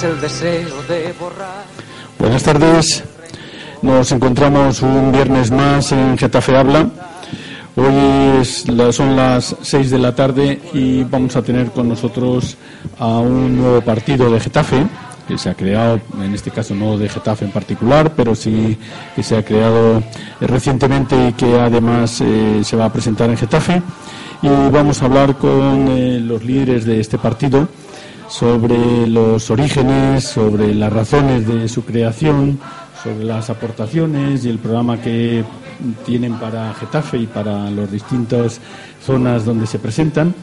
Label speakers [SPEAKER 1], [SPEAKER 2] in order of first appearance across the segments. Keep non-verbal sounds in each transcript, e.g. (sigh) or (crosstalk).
[SPEAKER 1] Tienes el deseo de borrar.
[SPEAKER 2] Buenas tardes. Nos encontramos un viernes más en Getafe Habla. Hoy son las seis de la tarde y vamos a tener con nosotros a un nuevo partido de Getafe que se ha creado, en este caso no de Getafe en particular, pero sí que se ha creado recientemente y que además eh, se va a presentar en Getafe. Y vamos a hablar con eh, los líderes de este partido sobre los orígenes, sobre las razones de su creación, sobre las aportaciones y el programa que tienen para Getafe y para las distintas zonas donde se presentan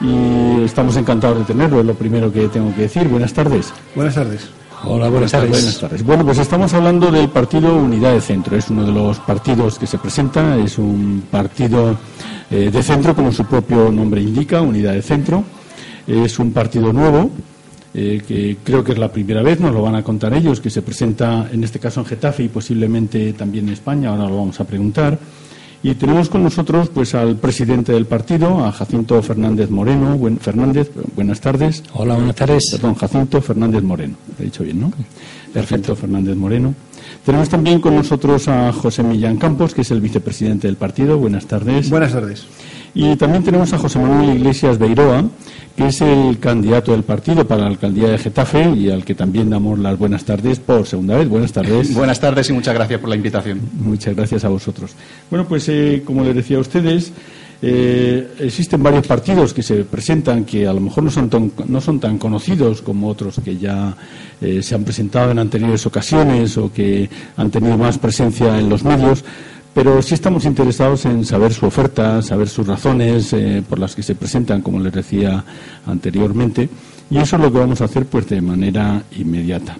[SPEAKER 2] y estamos encantados de tenerlo, es lo primero que tengo que decir. Buenas tardes.
[SPEAKER 3] Buenas tardes.
[SPEAKER 2] Hola, buenas, tardes. Buenas tardes. Bueno, pues estamos hablando del partido Unidad de Centro. Es uno de los partidos que se presenta. Es un partido eh, de centro, como su propio nombre indica, Unidad de Centro. Es un partido nuevo, eh, que creo que es la primera vez, nos lo van a contar ellos, que se presenta en este caso en Getafe y posiblemente también en España. Ahora lo vamos a preguntar. Y tenemos con nosotros pues al presidente del partido, a Jacinto Fernández Moreno. Buen, Fernández, buenas tardes.
[SPEAKER 4] Hola, buenas tardes.
[SPEAKER 2] Perdón, Jacinto Fernández Moreno. He dicho bien, ¿no? Perfecto, Fernández Moreno. Tenemos también con nosotros a José Millán Campos, que es el vicepresidente del partido. Buenas tardes.
[SPEAKER 3] Buenas tardes.
[SPEAKER 2] Y también tenemos a José Manuel Iglesias Beiroa, que es el candidato del partido para la alcaldía de Getafe y al que también damos las buenas tardes por segunda vez. Buenas tardes. (laughs)
[SPEAKER 5] Buenas tardes y muchas gracias por la invitación.
[SPEAKER 2] Muchas gracias a vosotros. Bueno, pues eh, como les decía a ustedes, eh, existen varios partidos que se presentan que a lo mejor no son tan, no son tan conocidos como otros que ya eh, se han presentado en anteriores ocasiones o que han tenido más presencia en los medios pero sí estamos interesados en saber su oferta, saber sus razones eh, por las que se presentan, como les decía anteriormente, y eso es lo que vamos a hacer pues de manera inmediata.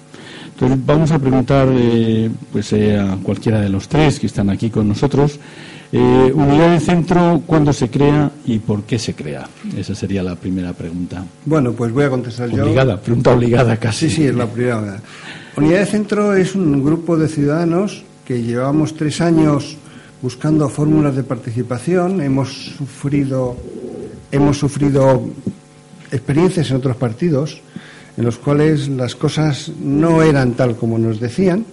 [SPEAKER 2] Entonces vamos a preguntar eh, pues eh, a cualquiera de los tres que están aquí con nosotros unidad de centro cuándo se crea y por qué se crea. Esa sería la primera pregunta.
[SPEAKER 3] Bueno, pues voy a contestar
[SPEAKER 2] yo. Obligada, pregunta obligada casi.
[SPEAKER 3] Sí, sí, es la primera. Unidad de centro es un grupo de ciudadanos que llevamos tres años buscando fórmulas de participación. Hemos sufrido, hemos sufrido experiencias en otros partidos en los cuales las cosas no eran tal como nos decían.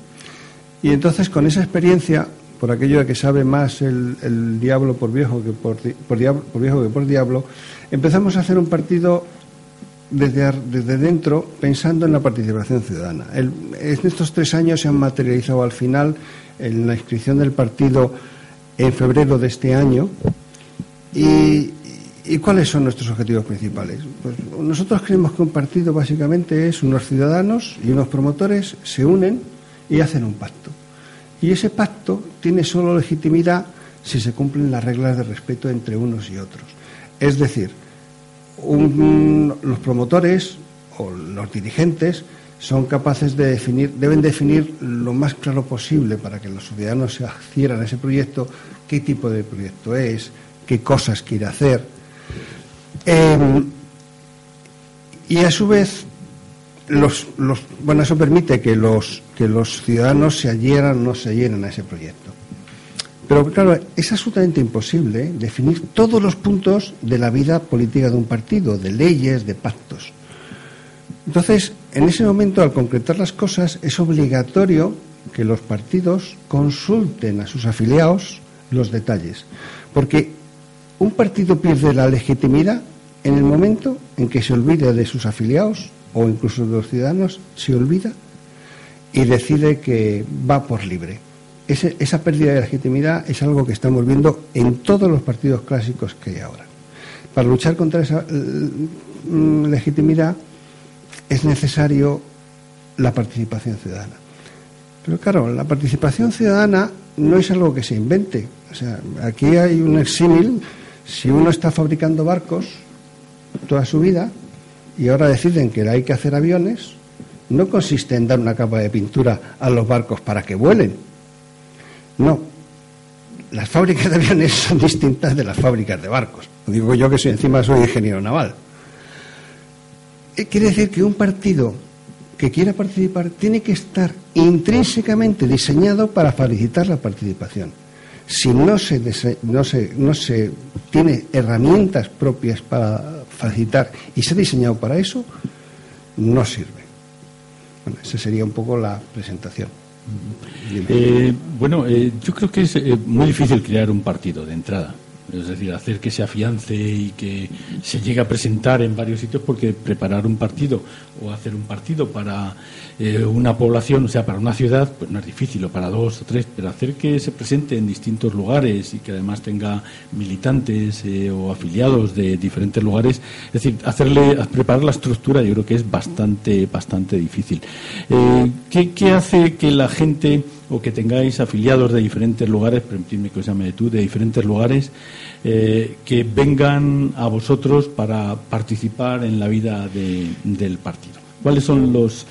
[SPEAKER 3] Y entonces, con esa experiencia, por aquello de que sabe más el, diablo por viejo, que por, por, viejo que por diablo, empezamos a hacer un partido desde, desde dentro pensando en la participación ciudadana. en estos tres años se han materializado al final en la inscripción del partido en febrero de este año. ¿Y, cuáles son nuestros objetivos principales? Pues nosotros creemos que un partido básicamente es unos ciudadanos y unos promotores se unen y hacen un pacto. Y ese pacto tiene solo legitimidad si se cumplen las reglas de respeto entre unos y otros. Es decir, los promotores o los dirigentes son capaces de definir, deben definir lo más claro posible para que los ciudadanos se adhieran a ese proyecto, qué tipo de proyecto es, qué cosas quiere hacer. Em, y a su vez, los, bueno, eso permite que los, que los ciudadanos se adhieran o no se adhieran a ese proyecto. Pero claro, es absolutamente imposible definir todos los puntos de la vida política de un partido, de leyes, de pactos. Entonces, en ese momento, al concretar las cosas, es obligatorio que los partidos consulten a sus afiliados los detalles. Porque un partido pierde la legitimidad en el momento en que se olvida de sus afiliados o incluso de los ciudadanos, se olvida y decide que va por libre. Esa pérdida de legitimidad es algo que estamos viendo en todos los partidos clásicos que hay ahora. Para luchar contra esa mm, legitimidad, es necesario la participación ciudadana. Pero claro, la participación ciudadana no es algo que se invente. O sea, aquí hay un exímil. Si uno está fabricando barcos toda su vida y ahora deciden que hay que hacer aviones, no consiste en dar una capa de pintura a los barcos para que vuelen. No. Las fábricas de aviones son distintas de las fábricas de barcos. Digo yo que soy, encima soy ingeniero naval. Eh, quiere decir que un partido que quiera participar tiene que estar intrínsecamente diseñado para facilitar la participación. Si no se, no se, no se tiene herramientas propias para facilitar y se ha diseñado para eso, no sirve. Bueno, esa sería un poco la presentación.
[SPEAKER 2] Eh, bueno, eh, yo creo que es eh, muy difícil crear un partido de entrada. Es decir, hacer que se afiance y que se llegue a presentar en varios sitios, porque preparar un partido o hacer un partido para eh, una población, o sea, para una ciudad, pues no es difícil, o para dos o tres, pero hacer que se presente en distintos lugares y que además tenga militantes eh, o afiliados de diferentes lugares, es decir, hacerle, preparar la estructura, yo creo que es bastante, bastante difícil. Eh, ¿qué, ¿Qué hace que la gente o que tengáis afiliados de diferentes lugares, permitidme que os llame de tú, de diferentes lugares, eh, que vengan a vosotros para participar en la vida del partido. ¿Cuáles son los,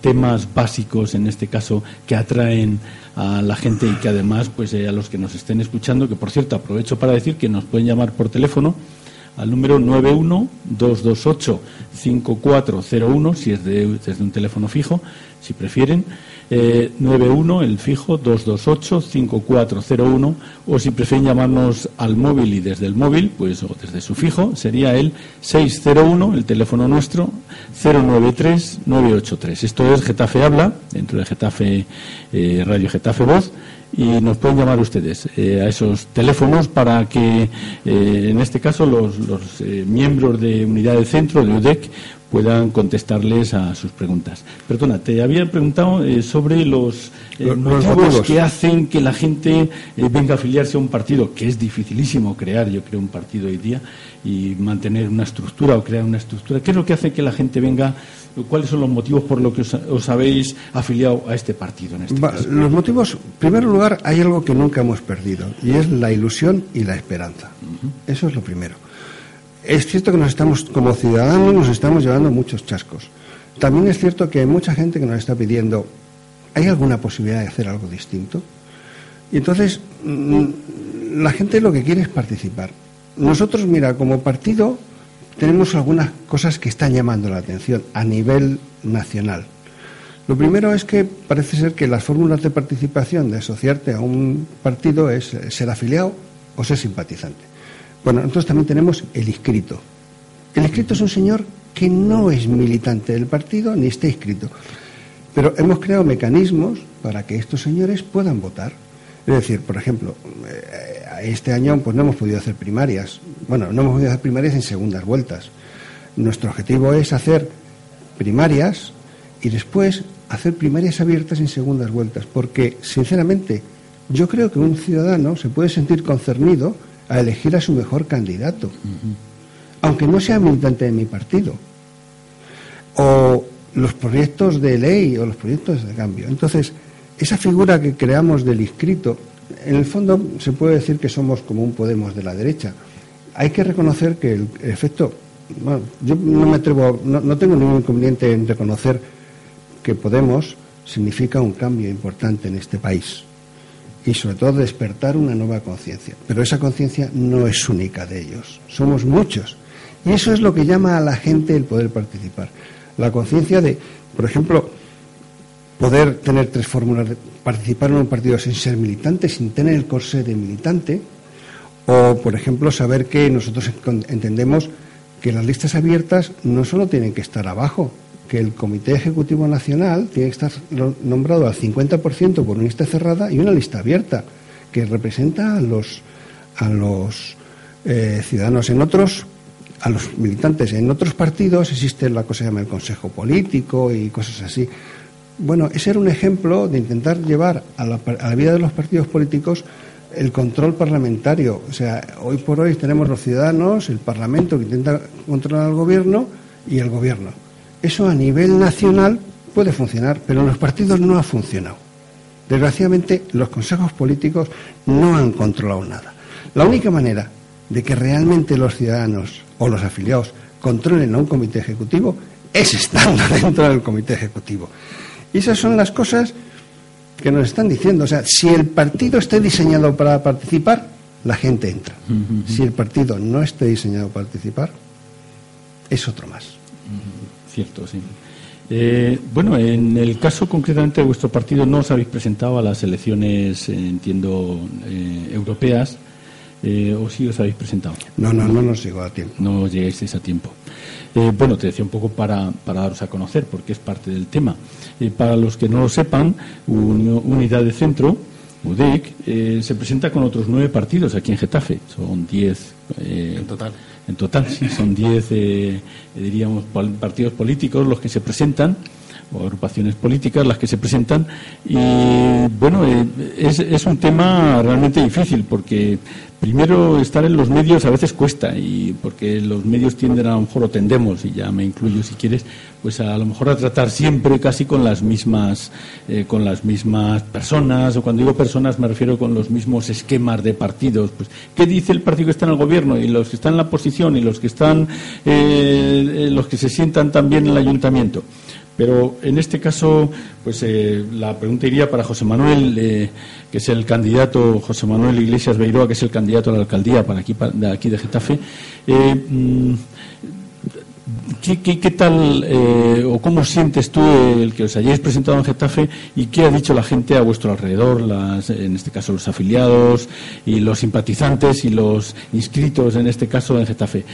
[SPEAKER 2] temas básicos, en este caso, que atraen a la gente y que además, pues eh, a los que nos estén escuchando, que por cierto aprovecho para decir que nos pueden llamar por teléfono al número 91-228-5401, si es desde un teléfono fijo, si prefieren, eh, 91, el fijo, 228-5401, o si prefieren llamarnos al móvil y desde el móvil, pues o desde su fijo, sería el 601, el teléfono nuestro, 093-983. Esto es Getafe Habla, dentro de Getafe, eh, Radio Getafe Voz, y nos pueden llamar ustedes eh, a esos teléfonos para que, eh, en este caso, los, miembros de unidad de centro, de UDEC, puedan contestarles a sus preguntas. Perdona, te había preguntado eh, sobre los, eh, motivos, que hacen que la gente eh, venga a afiliarse a un partido, que es dificilísimo crear, yo creo, un partido hoy día y mantener una estructura o crear una estructura. ¿Qué es lo que hace que la gente venga? ¿Cuáles son los motivos por los que os, habéis afiliado a este partido? En este
[SPEAKER 3] Los motivos, en primer lugar, hay algo que nunca hemos perdido y es la ilusión y la esperanza. Eso es lo primero. Es cierto que nos estamos, como ciudadanos, nos estamos llevando muchos chascos. También es cierto que hay mucha gente que nos está pidiendo, ¿hay alguna posibilidad de hacer algo distinto? Y entonces, mm, la gente lo que quiere es participar. Nosotros, mira, como partido, tenemos algunas cosas que están llamando la atención a nivel nacional. Lo primero es que parece ser que las fórmulas de participación de asociarte a un partido es ser afiliado o ser simpatizante. Bueno, nosotros también tenemos el inscrito. El inscrito es un señor que no es militante del partido ni está inscrito. Pero hemos creado mecanismos para que estos señores puedan votar. Es decir, por ejemplo, eh, este año pues no hemos podido hacer primarias. Bueno, no hemos podido hacer primarias en segundas vueltas. Nuestro objetivo es hacer primarias y después hacer primarias abiertas en segundas vueltas. Porque, sinceramente, yo creo que un ciudadano se puede sentir concernido a elegir a su mejor candidato, aunque no sea militante de mi partido, o los proyectos de ley o los proyectos de cambio. Entonces, esa figura que creamos del inscrito, en el fondo se puede decir que somos como un Podemos de la derecha. Hay que reconocer que el efecto, bueno, yo no me atrevo, no, no tengo ningún inconveniente en reconocer que Podemos significa un cambio importante en este país y sobre todo despertar una nueva conciencia. Pero esa conciencia no es única de ellos, somos muchos. Y eso es lo que llama a la gente el poder participar. La conciencia de, por ejemplo, poder tener tres fórmulas, de participar en un partido sin ser militante, sin tener el corsé de militante, o, por ejemplo, saber que nosotros entendemos que las listas abiertas no solo tienen que estar abajo, que el Comité Ejecutivo Nacional tiene que estar nombrado al 50% por una lista cerrada y una lista abierta, que representa a los, a los eh, ciudadanos en otros, a los militantes en otros partidos, existe la cosa que se llama el Consejo Político y cosas así. Bueno, ese era un ejemplo de intentar llevar a la, a la vida de los partidos políticos el control parlamentario. O sea, hoy por hoy tenemos los ciudadanos, el Parlamento que intenta controlar al gobierno y el gobierno eso a nivel nacional puede funcionar, pero en los partidos no ha funcionado. Desgraciadamente, los consejos políticos no han controlado nada. La única manera de que realmente los ciudadanos o los afiliados controlen a un comité ejecutivo es estando (laughs) dentro del comité ejecutivo. Y esas son las cosas que nos están diciendo. O sea, si el partido está diseñado para participar, la gente entra. Si el partido no está diseñado para participar, es otro más
[SPEAKER 2] cierto, sí. Eh, bueno, en el caso concretamente de vuestro partido no os habéis presentado a las elecciones, eh, entiendo, eh, europeas, ¿o sí os habéis presentado?
[SPEAKER 3] No, no, no nos llegó a tiempo.
[SPEAKER 2] No llegáis a tiempo. Eh, bueno, te decía un poco para, para daros a conocer, porque es parte del tema. Eh, para los que no lo sepan, Unidad de Centro, UDEC, eh, se presenta con otros nueve partidos aquí en Getafe. Son diez.
[SPEAKER 5] en total.
[SPEAKER 2] En total, sí, son diez, diríamos, partidos políticos los que se presentan o agrupaciones políticas las que se presentan. Y bueno eh, es, es, un tema realmente difícil porque primero estar en los medios a veces cuesta y porque los medios tienden a lo mejor o tendemos y ya me incluyo si quieres pues a lo mejor a tratar siempre casi con las mismas eh, con las mismas personas o cuando digo personas me refiero con los mismos esquemas de partidos pues qué dice el partido que está en el gobierno y los que están en la oposición y los que están eh, los que se sientan también en el ayuntamiento pero en este caso, pues eh, la pregunta iría para José Manuel, eh, que es el candidato, José Manuel Iglesias Beiroa, que es el candidato a la alcaldía para aquí, de aquí de Getafe. Eh, mm, ¿Qué, tal o cómo sientes tú el que os hayáis presentado en Getafe y qué ha dicho la gente a vuestro alrededor, las, en este caso los afiliados y los simpatizantes y los inscritos en este caso en Getafe?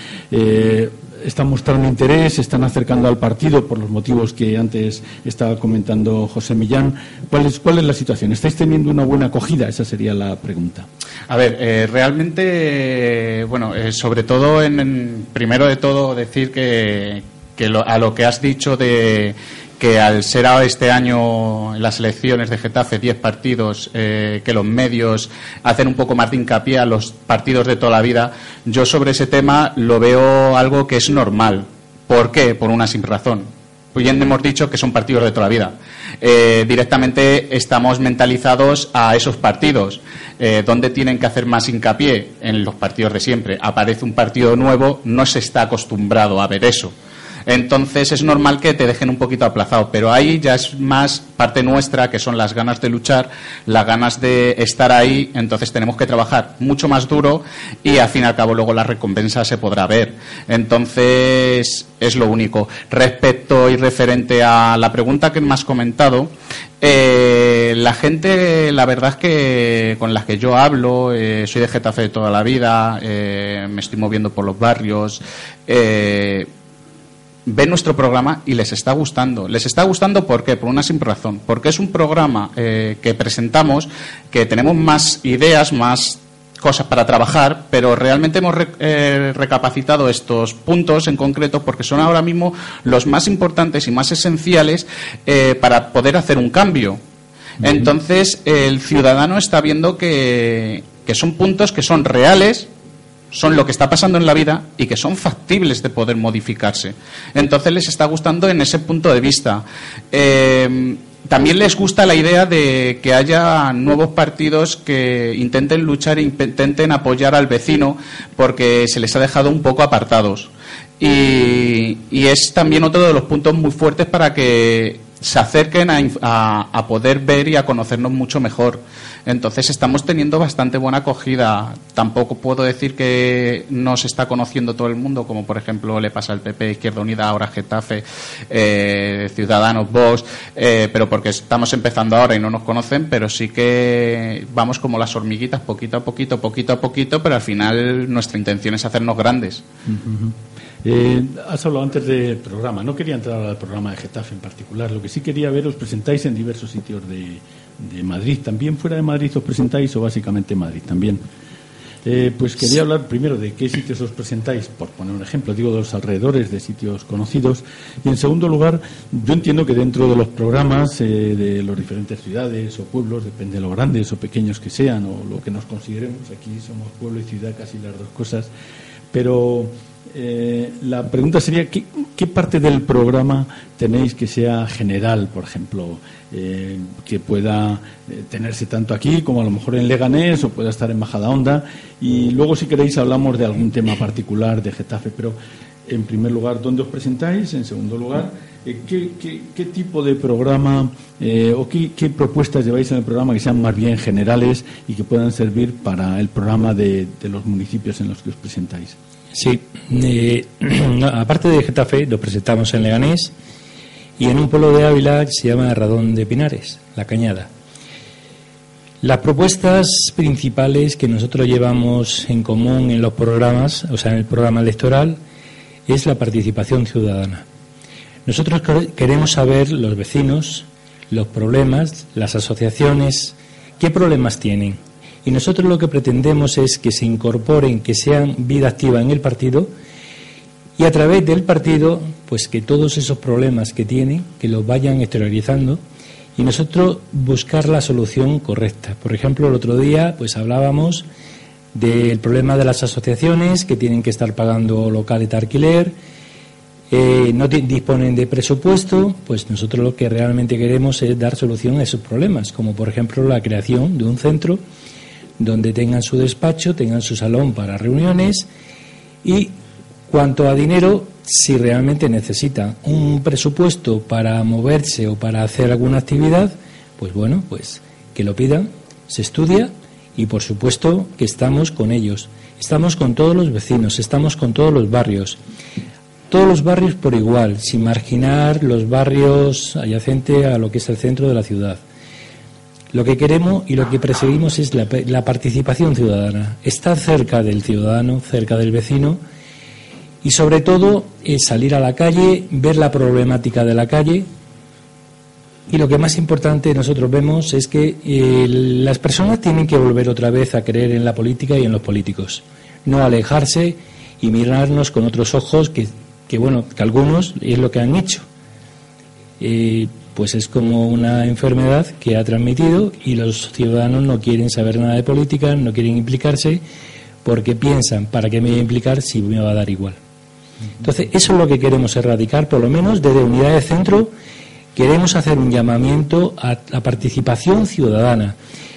[SPEAKER 2] Están mostrando interés, se están acercando al partido por los motivos que antes estaba comentando José Millán. ¿Cuál es, la situación? ¿Estáis teniendo una buena acogida? Esa sería la pregunta.
[SPEAKER 5] A ver, eh, realmente, bueno, eh, sobre todo, en, primero de todo, decir que, a lo que has dicho de que al ser este año las elecciones de Getafe 10 partidos, eh, que los medios hacen un poco más de hincapié a los partidos de toda la vida, yo sobre ese tema lo veo algo que es normal. ¿Por qué? Por una sin razón. Pues bien hemos dicho que son partidos de toda la vida. Eh, directamente estamos mentalizados a esos partidos. Eh, ¿Dónde tienen que hacer más hincapié? En los partidos de siempre. Aparece un partido nuevo, no se está acostumbrado a ver eso. Entonces es normal que te dejen un poquito aplazado, pero ahí ya es más parte nuestra, que son las ganas de luchar, las ganas de estar ahí, entonces tenemos que trabajar mucho más duro y al fin y al cabo luego la recompensa se podrá ver. Entonces es lo único. Respecto y referente a la pregunta que me has comentado, eh, la gente, la verdad es que con las que yo hablo, eh, soy de Getafe de toda la vida, eh, me estoy moviendo por los barrios, ven nuestro programa y les está gustando. Les está gustando ¿por qué? Por una simple razón. Porque es un programa eh, que presentamos, que tenemos más ideas, más cosas para trabajar, pero realmente hemos eh, recapacitado estos puntos en concreto porque son ahora mismo los más importantes y más esenciales eh, para poder hacer un cambio. Entonces, el ciudadano está viendo que, que son puntos que son reales, son lo que está pasando en la vida y que son factibles de poder modificarse. Entonces les está gustando en ese punto de vista. Eh, también les gusta la idea de que haya nuevos partidos que intenten luchar e intenten apoyar al vecino porque se les ha dejado un poco apartados. Y, es también otro de los puntos muy fuertes para que se acerquen a poder ver y a conocernos mucho mejor. Entonces estamos teniendo bastante buena acogida. Tampoco puedo decir que no se está conociendo todo el mundo, como por ejemplo le pasa al PP, Izquierda Unida, ahora Getafe, eh, Ciudadanos, Vox, eh, pero porque estamos empezando ahora y no nos conocen, pero sí que vamos como las hormiguitas, poquito a poquito, poquito a poquito, pero al final nuestra intención es hacernos grandes.
[SPEAKER 2] Eh, has hablado antes del programa. No quería entrar al programa de Getafe en particular. Lo que sí quería ver, os presentáis en diversos sitios de, de Madrid. ¿También fuera de Madrid os presentáis o básicamente en Madrid también? Eh, pues quería hablar primero de qué sitios os presentáis, por poner un ejemplo, digo de los alrededores de sitios conocidos. Y en segundo lugar, yo entiendo que dentro de los programas eh, de las diferentes ciudades o pueblos, depende de lo grandes o pequeños que sean o lo que nos consideremos, aquí somos pueblo y ciudad casi las dos cosas, pero eh, la pregunta sería, ¿qué, parte del programa tenéis que sea general, por ejemplo, eh, que pueda eh, tenerse tanto aquí como a lo mejor en Leganés o pueda estar en Majadahonda? Y luego, si queréis, hablamos de algún tema particular de Getafe, pero en primer lugar, ¿dónde os presentáis? En segundo lugar, ¿qué, tipo de programa o qué, propuestas lleváis en el programa que sean más bien generales y que puedan servir para el programa de los municipios en los que os presentáis?
[SPEAKER 4] Sí, eh, (clears throat) aparte de Getafe, lo presentamos en Leganés y en un pueblo de Ávila que se llama Radón de Pinares, La Cañada. Las propuestas principales que nosotros llevamos en común en los programas, o sea, en el programa electoral, es la participación ciudadana. Nosotros queremos saber los vecinos, los problemas, las asociaciones, qué problemas tienen. Y nosotros lo que pretendemos es que se incorporen, que sean vida activa en el partido y a través del partido, pues que todos esos problemas que tienen, que los vayan exteriorizando y nosotros buscar la solución correcta. Por ejemplo, el otro día, pues hablábamos del problema de las asociaciones que tienen que estar pagando locales de alquiler, eh, no disponen de presupuesto, pues nosotros lo que realmente queremos es dar solución a esos problemas, como por ejemplo la creación de un centro donde tengan su despacho, tengan su salón para reuniones y cuanto a dinero, si realmente necesita un presupuesto para moverse o para hacer alguna actividad, pues bueno, pues que lo pidan, se estudia y por supuesto que estamos con ellos. Estamos con todos los vecinos, estamos con todos los barrios. Todos los barrios por igual, sin marginar los barrios adyacentes a lo que es el centro de la ciudad. Lo que queremos y lo que perseguimos es la, participación ciudadana, estar cerca del ciudadano, cerca del vecino y sobre todo es salir a la calle, ver la problemática de la calle, y lo que más importante nosotros vemos es que eh, las personas tienen que volver otra vez a creer en la política y en los políticos, no alejarse y mirarnos con otros ojos que, que bueno, que algunos es lo que han hecho. Eh, pues es como una enfermedad que ha transmitido y los ciudadanos no quieren saber nada de política, no quieren implicarse porque piensan, ¿para qué me voy a implicar si me va a dar igual? Entonces, eso es lo que queremos erradicar, por lo menos desde Unidad de Centro queremos hacer un llamamiento a la participación ciudadana,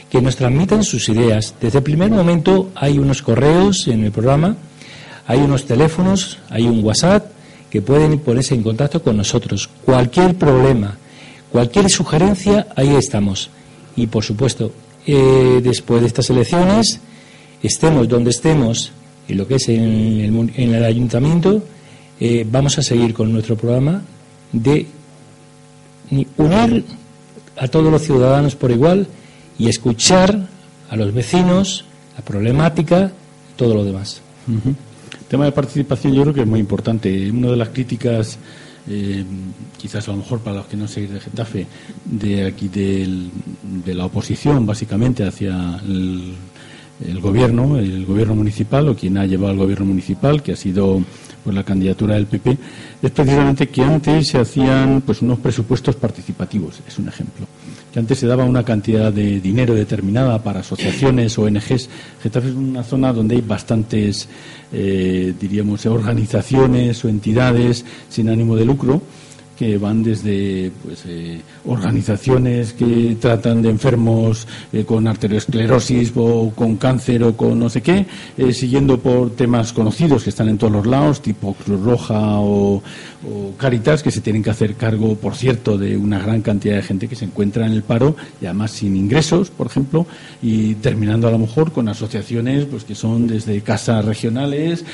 [SPEAKER 4] que nos transmitan sus ideas. Desde el primer momento hay unos correos en el programa, hay unos teléfonos, hay un WhatsApp que pueden ponerse en contacto con nosotros. Cualquier problema, cualquier sugerencia, ahí estamos. Y por supuesto, eh, después de estas elecciones, estemos donde estemos, en lo que es en el, ayuntamiento, eh, vamos a seguir con nuestro programa de unir a todos los ciudadanos por igual y escuchar a los vecinos, la problemática, todo lo demás.
[SPEAKER 2] El tema de participación yo creo que es muy importante. Una de las críticas, eh, quizás a lo mejor para los que no seguís de Getafe, de aquí de la oposición básicamente hacia el, el gobierno, el gobierno municipal o quien ha llevado al gobierno municipal, que ha sido por la candidatura del PP, es precisamente que antes se hacían pues unos presupuestos participativos, es un ejemplo. Que antes se daba una cantidad de dinero determinada para asociaciones, ONGs. Getafe es una zona donde hay bastantes, eh, diríamos, organizaciones o entidades sin ánimo de lucro que van desde pues, eh, organizaciones que tratan de enfermos eh, con arteriosclerosis o con cáncer o con no sé qué, eh, siguiendo por temas conocidos que están en todos los lados, tipo Cruz Roja o, Caritas, que se tienen que hacer cargo, por cierto, de una gran cantidad de gente que se encuentra en el paro y además sin ingresos, por ejemplo, y terminando a lo mejor con asociaciones pues que son desde casas regionales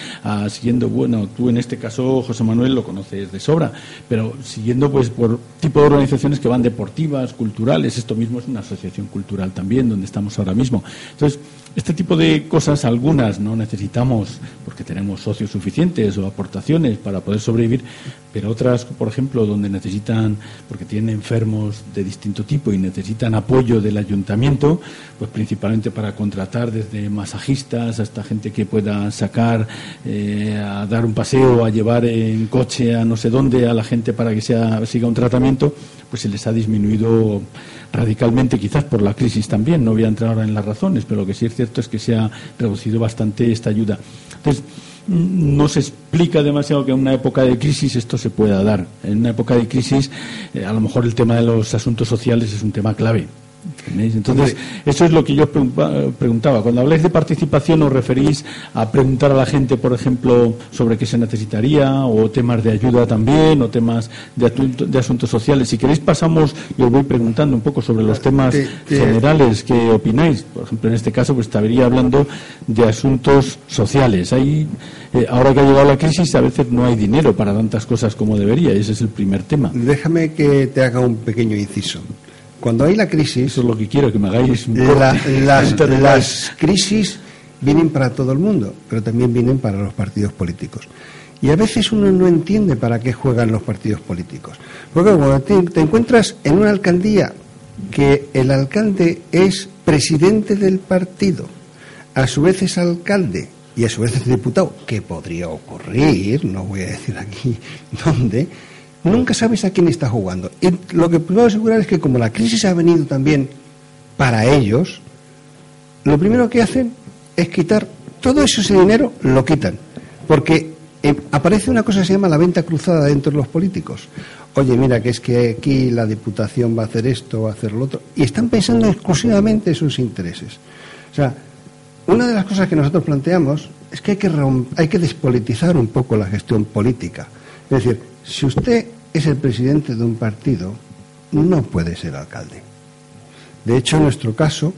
[SPEAKER 2] siguiendo, bueno, tú en este caso, José Manuel, lo conoces de sobra, pero siguiendo pues por tipo de organizaciones que van deportivas, culturales, esto mismo es una asociación cultural también, donde estamos ahora mismo. Entonces, este tipo de cosas, algunas no necesitamos porque tenemos socios suficientes o aportaciones para poder sobrevivir, pero otras, por ejemplo, donde necesitan, porque tienen enfermos de distinto tipo y necesitan apoyo del ayuntamiento, pues principalmente para contratar desde masajistas hasta gente que pueda sacar eh, a dar un paseo, a llevar en coche a no sé dónde a la gente para que sea, siga un tratamiento, pues se les ha disminuido radicalmente, quizás por la crisis también, no voy a entrar ahora en las razones, pero lo que sí es cierto es que se ha reducido bastante esta ayuda. Entonces, no se explica demasiado que en una época de crisis esto se pueda dar. En una época de crisis, eh, a lo mejor el tema de los asuntos sociales es un tema clave. Entonces, eso es lo que yo preguntaba. Cuando habláis de participación, ¿os referís a preguntar a la gente, por ejemplo, sobre qué se necesitaría, o temas de ayuda también, o temas de, asuntos sociales? Si queréis, pasamos y os voy preguntando un poco sobre los temas generales que opináis. Por ejemplo, en este caso, pues estaría hablando de asuntos sociales. Eh, ahora que ha llegado la crisis, a veces no hay dinero para tantas cosas como debería, y ese es el primer tema.
[SPEAKER 3] Déjame que te haga un pequeño inciso. Cuando hay la crisis...
[SPEAKER 2] Eso es lo que quiero, que me hagáis
[SPEAKER 3] las, (laughs) crisis vienen para todo el mundo, pero también vienen para los partidos políticos. Y a veces uno no entiende para qué juegan los partidos políticos. Porque cuando te, te encuentras en una alcaldía que el alcalde es presidente del partido, a su vez es alcalde y a su vez es diputado, que podría ocurrir, no voy a decir aquí (laughs) dónde, nunca sabes a quién está jugando. Y lo que puedo asegurar es que como la crisis ha venido también para ellos, lo primero que hacen es quitar todo ese dinero, lo quitan. Porque eh, aparece una cosa que se llama la venta cruzada dentro de los políticos. Oye, mira, que es que aquí la Diputación va a hacer esto, va a hacer lo otro. Y están pensando exclusivamente en sus intereses. O sea, una de las cosas que nosotros planteamos es que hay que, hay que despolitizar un poco la gestión política. Es decir, si usted es el presidente de un partido, no puede ser alcalde. De hecho, en nuestro caso,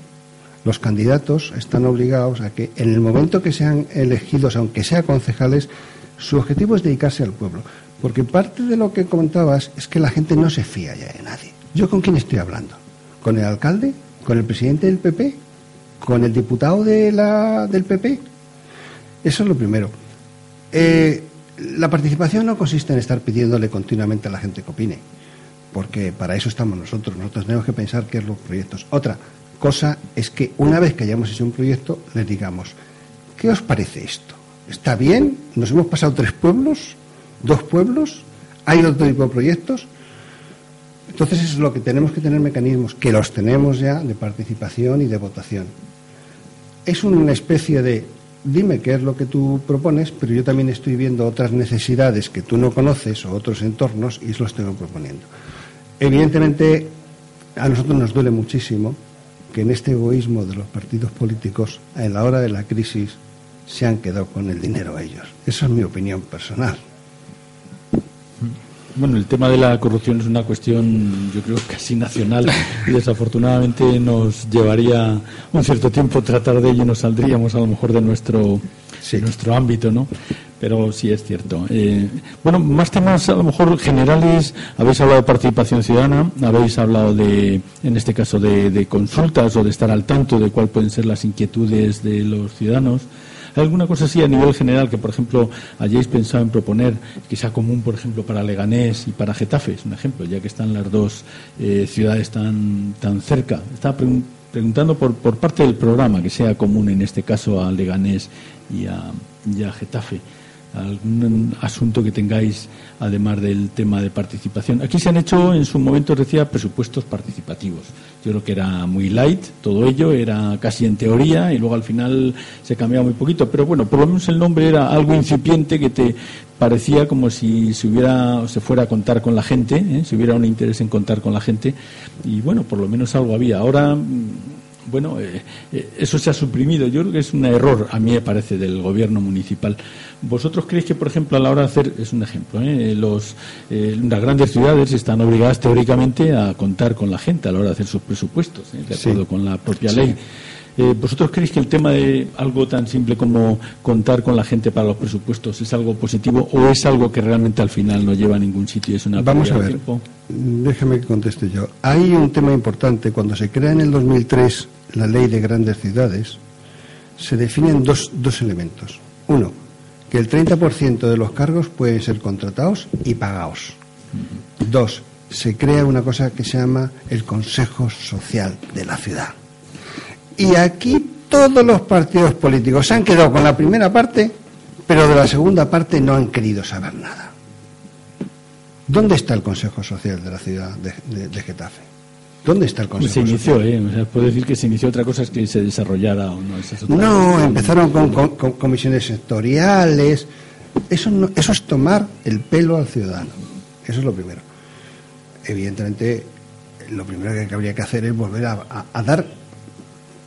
[SPEAKER 3] los candidatos están obligados a que en el momento que sean elegidos, aunque sean concejales, su objetivo es dedicarse al pueblo. Porque parte de lo que comentabas es que la gente no se fía ya de nadie. ¿Yo con quién estoy hablando? ¿Con el alcalde? ¿Con el presidente del PP? ¿Con el diputado del PP? Eso es lo primero. Eh, la participación no consiste en estar pidiéndole continuamente a la gente que opine, porque para eso estamos nosotros. Nosotros tenemos que pensar qué es los proyectos. Otra cosa es que una vez que hayamos hecho un proyecto, les digamos, ¿qué os parece esto? ¿Está bien? ¿Nos hemos pasado tres pueblos? ¿Dos pueblos? ¿Hay otro tipo de proyectos? Entonces es lo que tenemos que tener mecanismos, que los tenemos ya, de participación y de votación. Es una especie de dime qué es lo que tú propones, pero yo también estoy viendo otras necesidades que tú no conoces o otros entornos y los tengo proponiendo. Evidentemente, a nosotros nos duele muchísimo que en este egoísmo de los partidos políticos, en la hora de la crisis, se han quedado con el dinero ellos. Esa es mi opinión personal.
[SPEAKER 2] Bueno, el tema de la corrupción es una cuestión, yo creo, casi nacional y desafortunadamente nos llevaría un cierto tiempo tratar de ello y nos saldríamos a lo mejor de nuestro, nuestro ámbito, ¿no? Pero sí es cierto. Eh, bueno, más temas a lo mejor generales. Habéis hablado de participación ciudadana, habéis hablado de, en este caso, de, de consultas o de estar al tanto de cuáles pueden ser las inquietudes de los ciudadanos. ¿Hay alguna cosa así a nivel general que, por ejemplo, hayáis pensado en proponer que sea común, por ejemplo, para Leganés y para Getafe? Es un ejemplo, ya que están las dos eh, ciudades tan, tan cerca. Estaba preguntando por, por parte del programa que sea común, en este caso, a Leganés y a Getafe algún asunto que tengáis además del tema de participación. Aquí se han hecho en su momento, decía, presupuestos participativos. Yo creo que era muy light todo ello, era casi en teoría y luego al final se cambiaba muy poquito, pero bueno, por lo menos el nombre era algo incipiente que te parecía como si se hubiera se fuera a contar con la gente, ¿eh? si hubiera un interés en contar con la gente y bueno, por lo menos algo había. Ahora bueno, eh, eh, eso se ha suprimido. Yo creo que es un error, a mí me parece, del gobierno municipal. ¿Vosotros creéis que, por ejemplo, a la hora de hacer, es un ejemplo, ¿eh? Los, las grandes ciudades están obligadas teóricamente a contar con la gente a la hora de hacer sus presupuestos, de acuerdo con la propia ley? ¿Vosotros creéis que el tema de algo tan simple como contar con la gente para los presupuestos es algo positivo o es algo que realmente al final no lleva a ningún sitio y es una
[SPEAKER 3] Vamos a ver, déjeme que conteste yo. Hay un tema importante. Cuando se crea en el 2003 la ley de grandes ciudades, se definen dos, dos elementos. Uno, que el 30% de los cargos pueden ser contratados y pagados. Dos, se crea una cosa que se llama el Consejo Social de la Ciudad. Y aquí todos los partidos políticos se han quedado con la primera parte, pero de la segunda parte no han querido saber nada. ¿Dónde está el Consejo Social de la ciudad de, Getafe? ¿Dónde está el Consejo
[SPEAKER 2] Se inició, ¿eh? O sea, puede decir que se inició otra cosa es que se desarrollara o no.
[SPEAKER 3] no, empezaron con, comisiones sectoriales. Eso, eso es tomar el pelo al ciudadano. Eso es lo primero. Evidentemente, lo primero que habría que hacer es volver a dar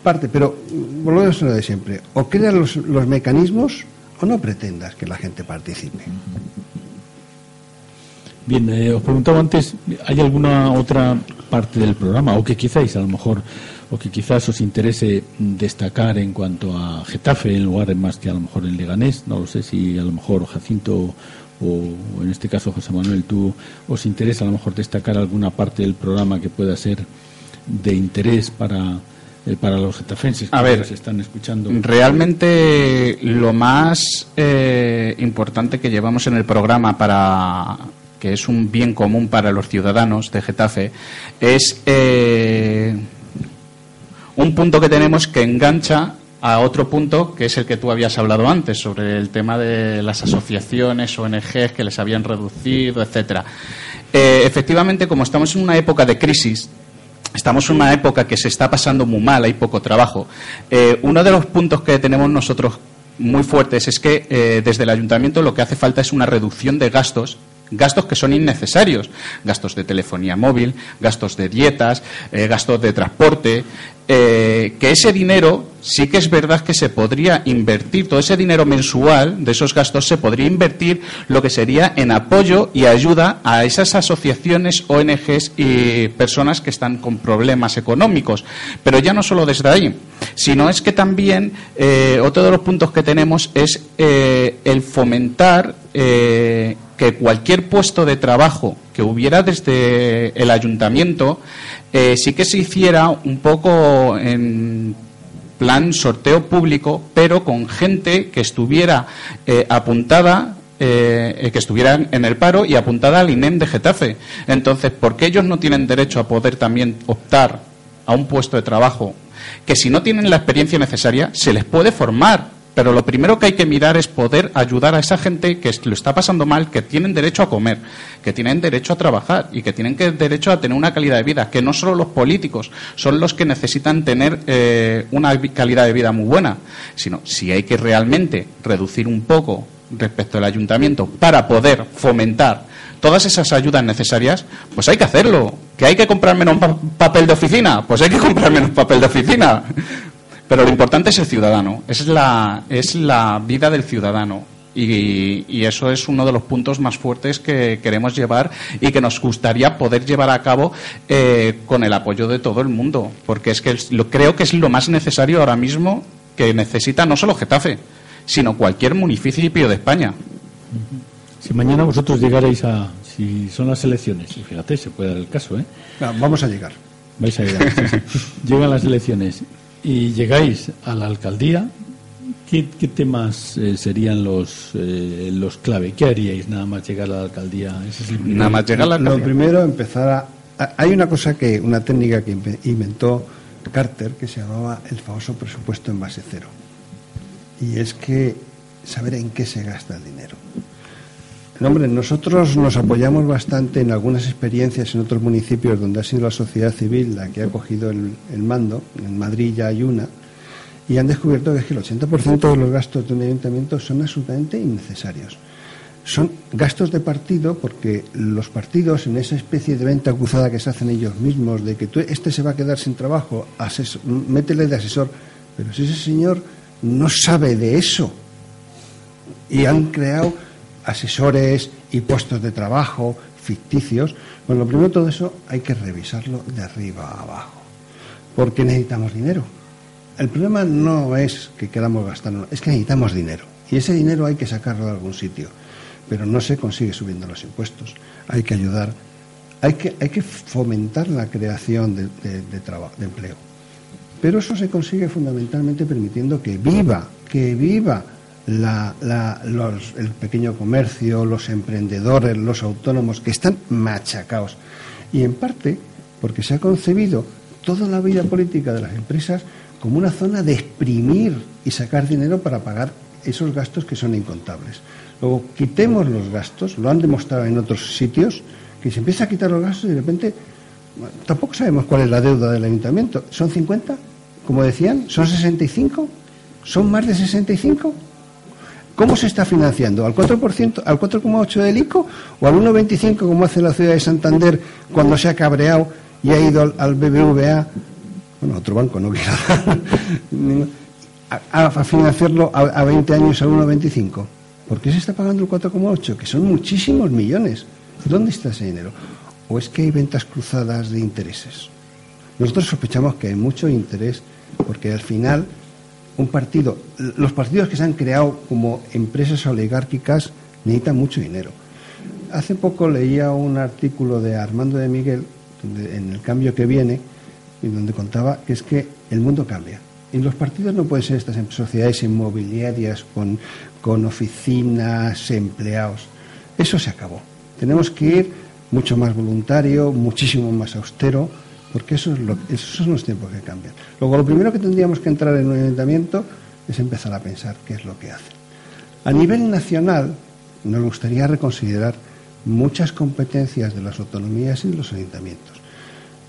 [SPEAKER 3] parte, pero volvemos a lo de siempre. O creas los, los mecanismos o no pretendas que la gente participe.
[SPEAKER 2] Bien, eh, os preguntaba antes, ¿hay alguna otra parte del programa o que quizás a lo mejor o que quizás os interese destacar en cuanto a Getafe en lugar más que a lo mejor en Leganés? No lo sé si a lo mejor Jacinto o en este caso José Manuel, tú os interesa a lo mejor destacar alguna parte del programa que pueda ser de interés para eh, para los getafenses
[SPEAKER 5] A
[SPEAKER 2] que
[SPEAKER 5] ver,
[SPEAKER 2] nos están escuchando?
[SPEAKER 5] Realmente lo más eh, importante que llevamos en el programa para que es un bien común para los ciudadanos de Getafe es eh, un punto que tenemos que engancha a otro punto que es el que tú habías hablado antes sobre el tema de las asociaciones ONGs que les habían reducido etcétera Eh, efectivamente como estamos en una época de crisis Estamos en una época que se está pasando muy mal, hay poco trabajo. Eh, uno de los puntos que tenemos nosotros muy fuertes es que desde el ayuntamiento lo que hace falta es una reducción de gastos gastos que son innecesarios, gastos de telefonía móvil, gastos de dietas, eh, gastos de transporte, eh, que ese dinero sí que es verdad que se podría invertir, todo ese dinero mensual de esos gastos se podría invertir lo que sería en apoyo y ayuda a esas asociaciones, ONGs y personas que están con problemas económicos. Pero ya no solo desde ahí, sino es que también eh, otro de los puntos que tenemos es el fomentar que cualquier puesto de trabajo que hubiera desde el ayuntamiento eh, sí que se hiciera un poco en plan sorteo público, pero con gente que estuviera eh, apuntada eh, que estuvieran en el paro y apuntada al INEM de Getafe. Entonces, ¿por qué ellos no tienen derecho a poder también optar a un puesto de trabajo que si no tienen la experiencia necesaria se les puede formar? Pero lo primero que hay que mirar es poder ayudar a esa gente que lo está pasando mal, que tienen derecho a comer, que tienen derecho a trabajar y que tienen que, derecho a tener una calidad de vida, que no solo los políticos son los que necesitan tener eh, una calidad de vida muy buena, sino si hay que realmente reducir un poco respecto al ayuntamiento para poder fomentar todas esas ayudas necesarias, pues hay que hacerlo. ¿Que hay que comprar menos pa- papel de oficina? Pues hay que (laughs) comprar menos papel de oficina. Pero lo importante es el ciudadano, es la, es la vida del ciudadano. Y, y eso es uno de los puntos más fuertes que queremos llevar y que nos gustaría poder llevar a cabo eh, con el apoyo de todo el mundo. Porque es que es- lo, creo que es lo más necesario ahora mismo que necesita no solo Getafe, sino cualquier municipio de España.
[SPEAKER 2] Si mañana vosotros llegarais a, si son las elecciones, y fíjate, se puede dar el caso, ¿eh?
[SPEAKER 3] Va- Vamos a llegar.
[SPEAKER 2] Vais a llegar. (laughs) Llegan las elecciones y llegáis a la alcaldía, ¿qué, qué temas eh, serían los, eh, los clave? ¿Qué haríais nada más llegar a la alcaldía? Ese es el primer-
[SPEAKER 5] Nada más llegar a la
[SPEAKER 3] Lo
[SPEAKER 5] alcaldía.
[SPEAKER 3] primero, empezar a... Hay una cosa que, una técnica que inve- inventó Carter que se llamaba el famoso presupuesto en base cero. Y es que saber en qué se gasta el dinero. No, hombre, nosotros nos apoyamos bastante en algunas experiencias en otros municipios donde ha sido la sociedad civil la que ha cogido el, el mando. En Madrid ya hay una. Y han descubierto que es que el 80% de los gastos de un ayuntamiento son absolutamente innecesarios. Son gastos de partido porque los partidos, en esa especie de venta cruzada que se hacen ellos mismos, de que tú, este se va a quedar sin trabajo, asesor- métele de asesor. Pero si ese señor no sabe de eso, y han creado asesores y puestos de trabajo ficticios. Bueno, lo primero todo eso hay que revisarlo de arriba a abajo, porque necesitamos dinero. El problema no es que queramos gastarlo, es que necesitamos dinero. Y ese dinero hay que sacarlo de algún sitio, pero no se consigue subiendo los impuestos. Hay que ayudar, hay que, hay que fomentar la creación de, de- de de empleo. Pero eso se consigue fundamentalmente permitiendo que viva, que viva la- la- los- el pequeño comercio, los emprendedores, los autónomos, que están machacados. Y en parte porque se ha concebido toda la vida política de las empresas como una zona de exprimir y sacar dinero para pagar esos gastos que son incontables. Luego, quitemos los gastos, lo han demostrado en otros sitios, que se empieza a quitar los gastos y de repente tampoco sabemos cuál es la deuda del ayuntamiento. ¿Son 50? Como decían, ¿son 65? ¿Son más de 65? ¿Cómo se está financiando? ¿Al 4%, al 4,8% del ICO o al 1,25% como hace la ciudad de Santander cuando se ha cabreado y ha ido al, BBVA? Bueno, otro banco, no quiero (laughs) a- a financiarlo a, a 20 años al 1,25%. ¿Por qué se está pagando el 4,8%? Que son muchísimos millones. ¿Dónde está ese dinero? ¿O es que hay ventas cruzadas de intereses? Nosotros sospechamos que hay mucho interés porque al final un partido, los partidos que se han creado como empresas oligárquicas necesitan mucho dinero. Hace poco leía un artículo de Armando de Miguel, en el cambio que viene, y donde contaba que es que el mundo cambia. Y los partidos no pueden ser estas sociedades inmobiliarias con, con oficinas, empleados. Eso se acabó. Tenemos que ir mucho más voluntario, muchísimo más austero, porque eso es lo, esos son los tiempos que cambian. Luego, lo primero que tendríamos que entrar en un ayuntamiento es empezar a pensar qué es lo que hace. A nivel nacional, nos gustaría reconsiderar muchas competencias de las autonomías y de los ayuntamientos,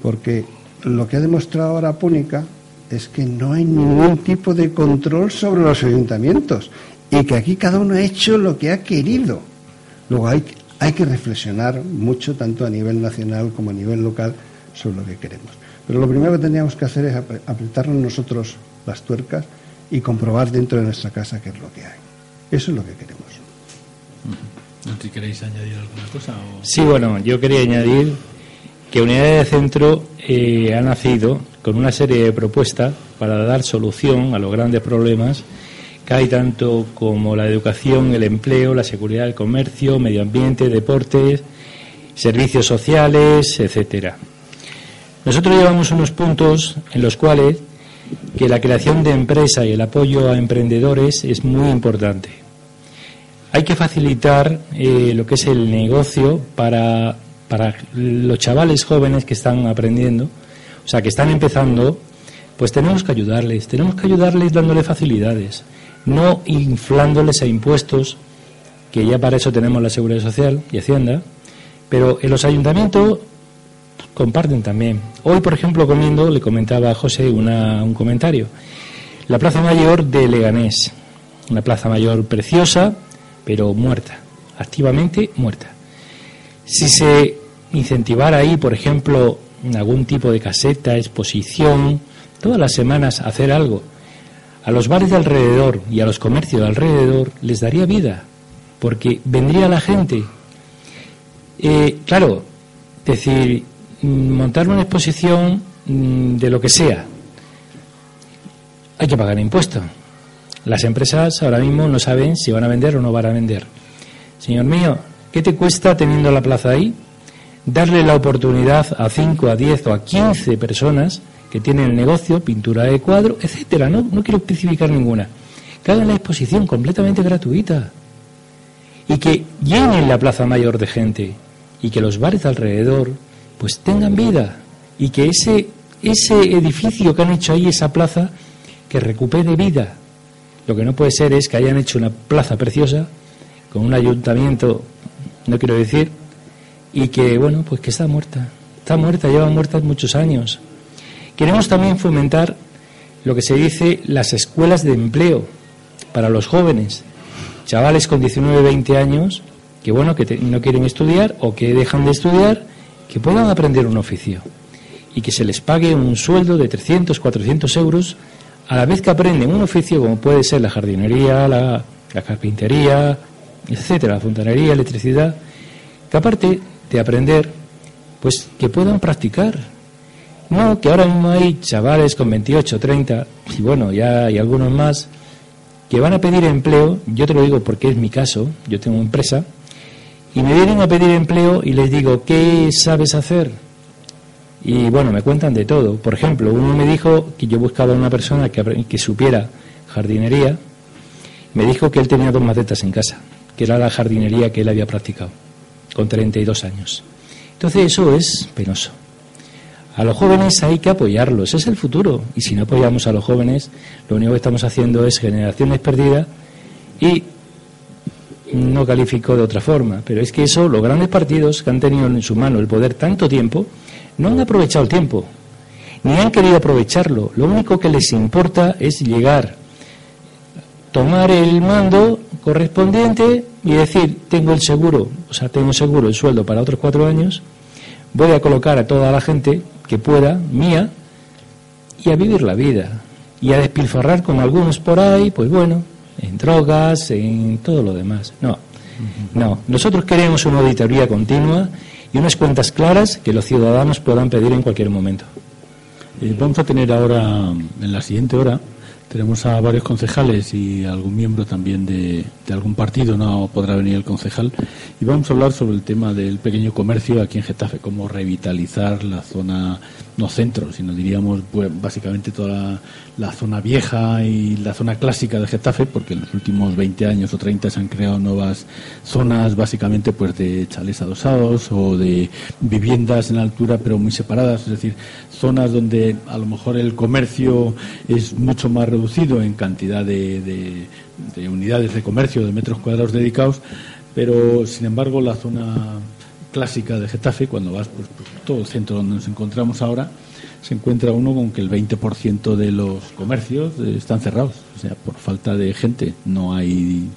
[SPEAKER 3] porque lo que ha demostrado ahora Púnica es que no hay ningún tipo de control sobre los ayuntamientos y que aquí cada uno ha hecho lo que ha querido. Luego hay, hay que reflexionar mucho, tanto a nivel nacional como a nivel local, sobre lo que queremos. Pero lo primero que tendríamos que hacer es apretarnos nosotros las tuercas y comprobar dentro de nuestra casa qué es lo que hay. Eso es lo que queremos.
[SPEAKER 2] ¿Si queréis añadir alguna cosa?
[SPEAKER 4] Sí, bueno, yo quería añadir que Unidad de Centro eh, ha nacido con una serie de propuestas para dar solución a los grandes problemas que hay tanto como la educación, el empleo, la seguridad, el comercio, medio ambiente, deportes, servicios sociales, etcétera. Nosotros llevamos unos puntos en los cuales que la creación de empresa y el apoyo a emprendedores es muy importante. Hay que facilitar eh, lo que es el negocio para, para los chavales jóvenes que están aprendiendo, o sea, que están empezando, pues tenemos que ayudarles, tenemos que ayudarles dándole facilidades, no inflándoles a impuestos, que ya para eso tenemos la Seguridad Social y Hacienda, pero en los ayuntamientos comparten también. Hoy, por ejemplo, comiendo, le comentaba a José un comentario. La Plaza Mayor de Leganés, una plaza mayor preciosa, pero muerta, activamente muerta. Si se incentivara ahí, por ejemplo, algún tipo de caseta, exposición, todas las semanas hacer algo, a los bares de alrededor y a los comercios de alrededor les daría vida, porque vendría la gente. Eh, claro, decir, montar una exposición mm, de lo que sea, hay que pagar impuestos. Las empresas ahora mismo no saben si van a vender o no van a vender. Señor mío, ¿qué te cuesta teniendo la plaza ahí? Darle la oportunidad a 5, a 10 o a 15 personas que tienen el negocio, pintura de cuadro, etcétera. No, no quiero especificar ninguna. Que hagan la exposición completamente gratuita y que llenen la plaza mayor de gente y que los bares alrededor pues tengan vida y que ese, ese edificio que han hecho ahí, esa plaza, que recupere vida. Lo que no puede ser es que hayan hecho una plaza preciosa con un ayuntamiento, no quiero decir, y que, bueno, pues que está muerta. Está muerta, lleva muerta muchos años. Queremos también fomentar lo que se dice las escuelas de empleo para los jóvenes, chavales con 19, 20 años, que bueno, que no quieren estudiar o que dejan de estudiar que puedan aprender un oficio y que se les pague un sueldo de 300, 400 euros a la vez que aprenden un oficio como puede ser la jardinería, la, carpintería, etcétera, la fontanería, electricidad, que aparte de aprender, pues que puedan practicar. No, que ahora mismo hay chavales con 28, 30, y bueno, ya hay algunos más, que van a pedir empleo, yo te lo digo porque es mi caso, yo tengo empresa, y me vienen a pedir empleo y les digo, ¿qué sabes hacer? Y bueno, me cuentan de todo. Por ejemplo, uno me dijo que yo buscaba una persona que, que supiera jardinería. Me dijo que él tenía dos macetas en casa, que era la jardinería que él había practicado, con 32 años. Entonces eso es penoso. A los jóvenes hay que apoyarlos, es el futuro. Y si no apoyamos a los jóvenes, lo único que estamos haciendo es generaciones perdidas y no calificó de otra forma, pero es que eso, los grandes partidos que han tenido en su mano el poder tanto tiempo, no han aprovechado el tiempo, ni han querido aprovecharlo. Lo único que les importa es llegar, tomar el mando correspondiente y decir, tengo el seguro, o sea, tengo seguro el sueldo para otros cuatro años, voy a colocar a toda la gente que pueda, mía, y a vivir la vida. Y a despilfarrar con algunos por ahí, pues bueno, en drogas, en todo lo demás. No, no. Nosotros queremos una auditoría continua y unas cuentas claras que los ciudadanos puedan pedir en cualquier momento.
[SPEAKER 2] Eh, vamos a tener ahora, en la siguiente hora, Tenemos a varios concejales y algún miembro también de, algún partido, no podrá venir el concejal. Y vamos a hablar sobre el tema del pequeño comercio aquí en Getafe, cómo revitalizar la zona, no centro, sino diríamos pues, básicamente toda la, zona vieja y la zona clásica de Getafe, porque en los últimos 20 años o 30 se han creado nuevas zonas, básicamente pues de chales adosados o de viviendas en altura pero muy separadas, es decir, zonas donde a lo mejor el comercio es mucho más reducido en cantidad de, unidades de comercio, de metros cuadrados dedicados, pero sin embargo la zona clásica de Getafe, cuando vas por, todo el centro donde nos encontramos ahora, se encuentra uno con que el 20% de los comercios eh, están cerrados, o sea, por falta de gente. No hay.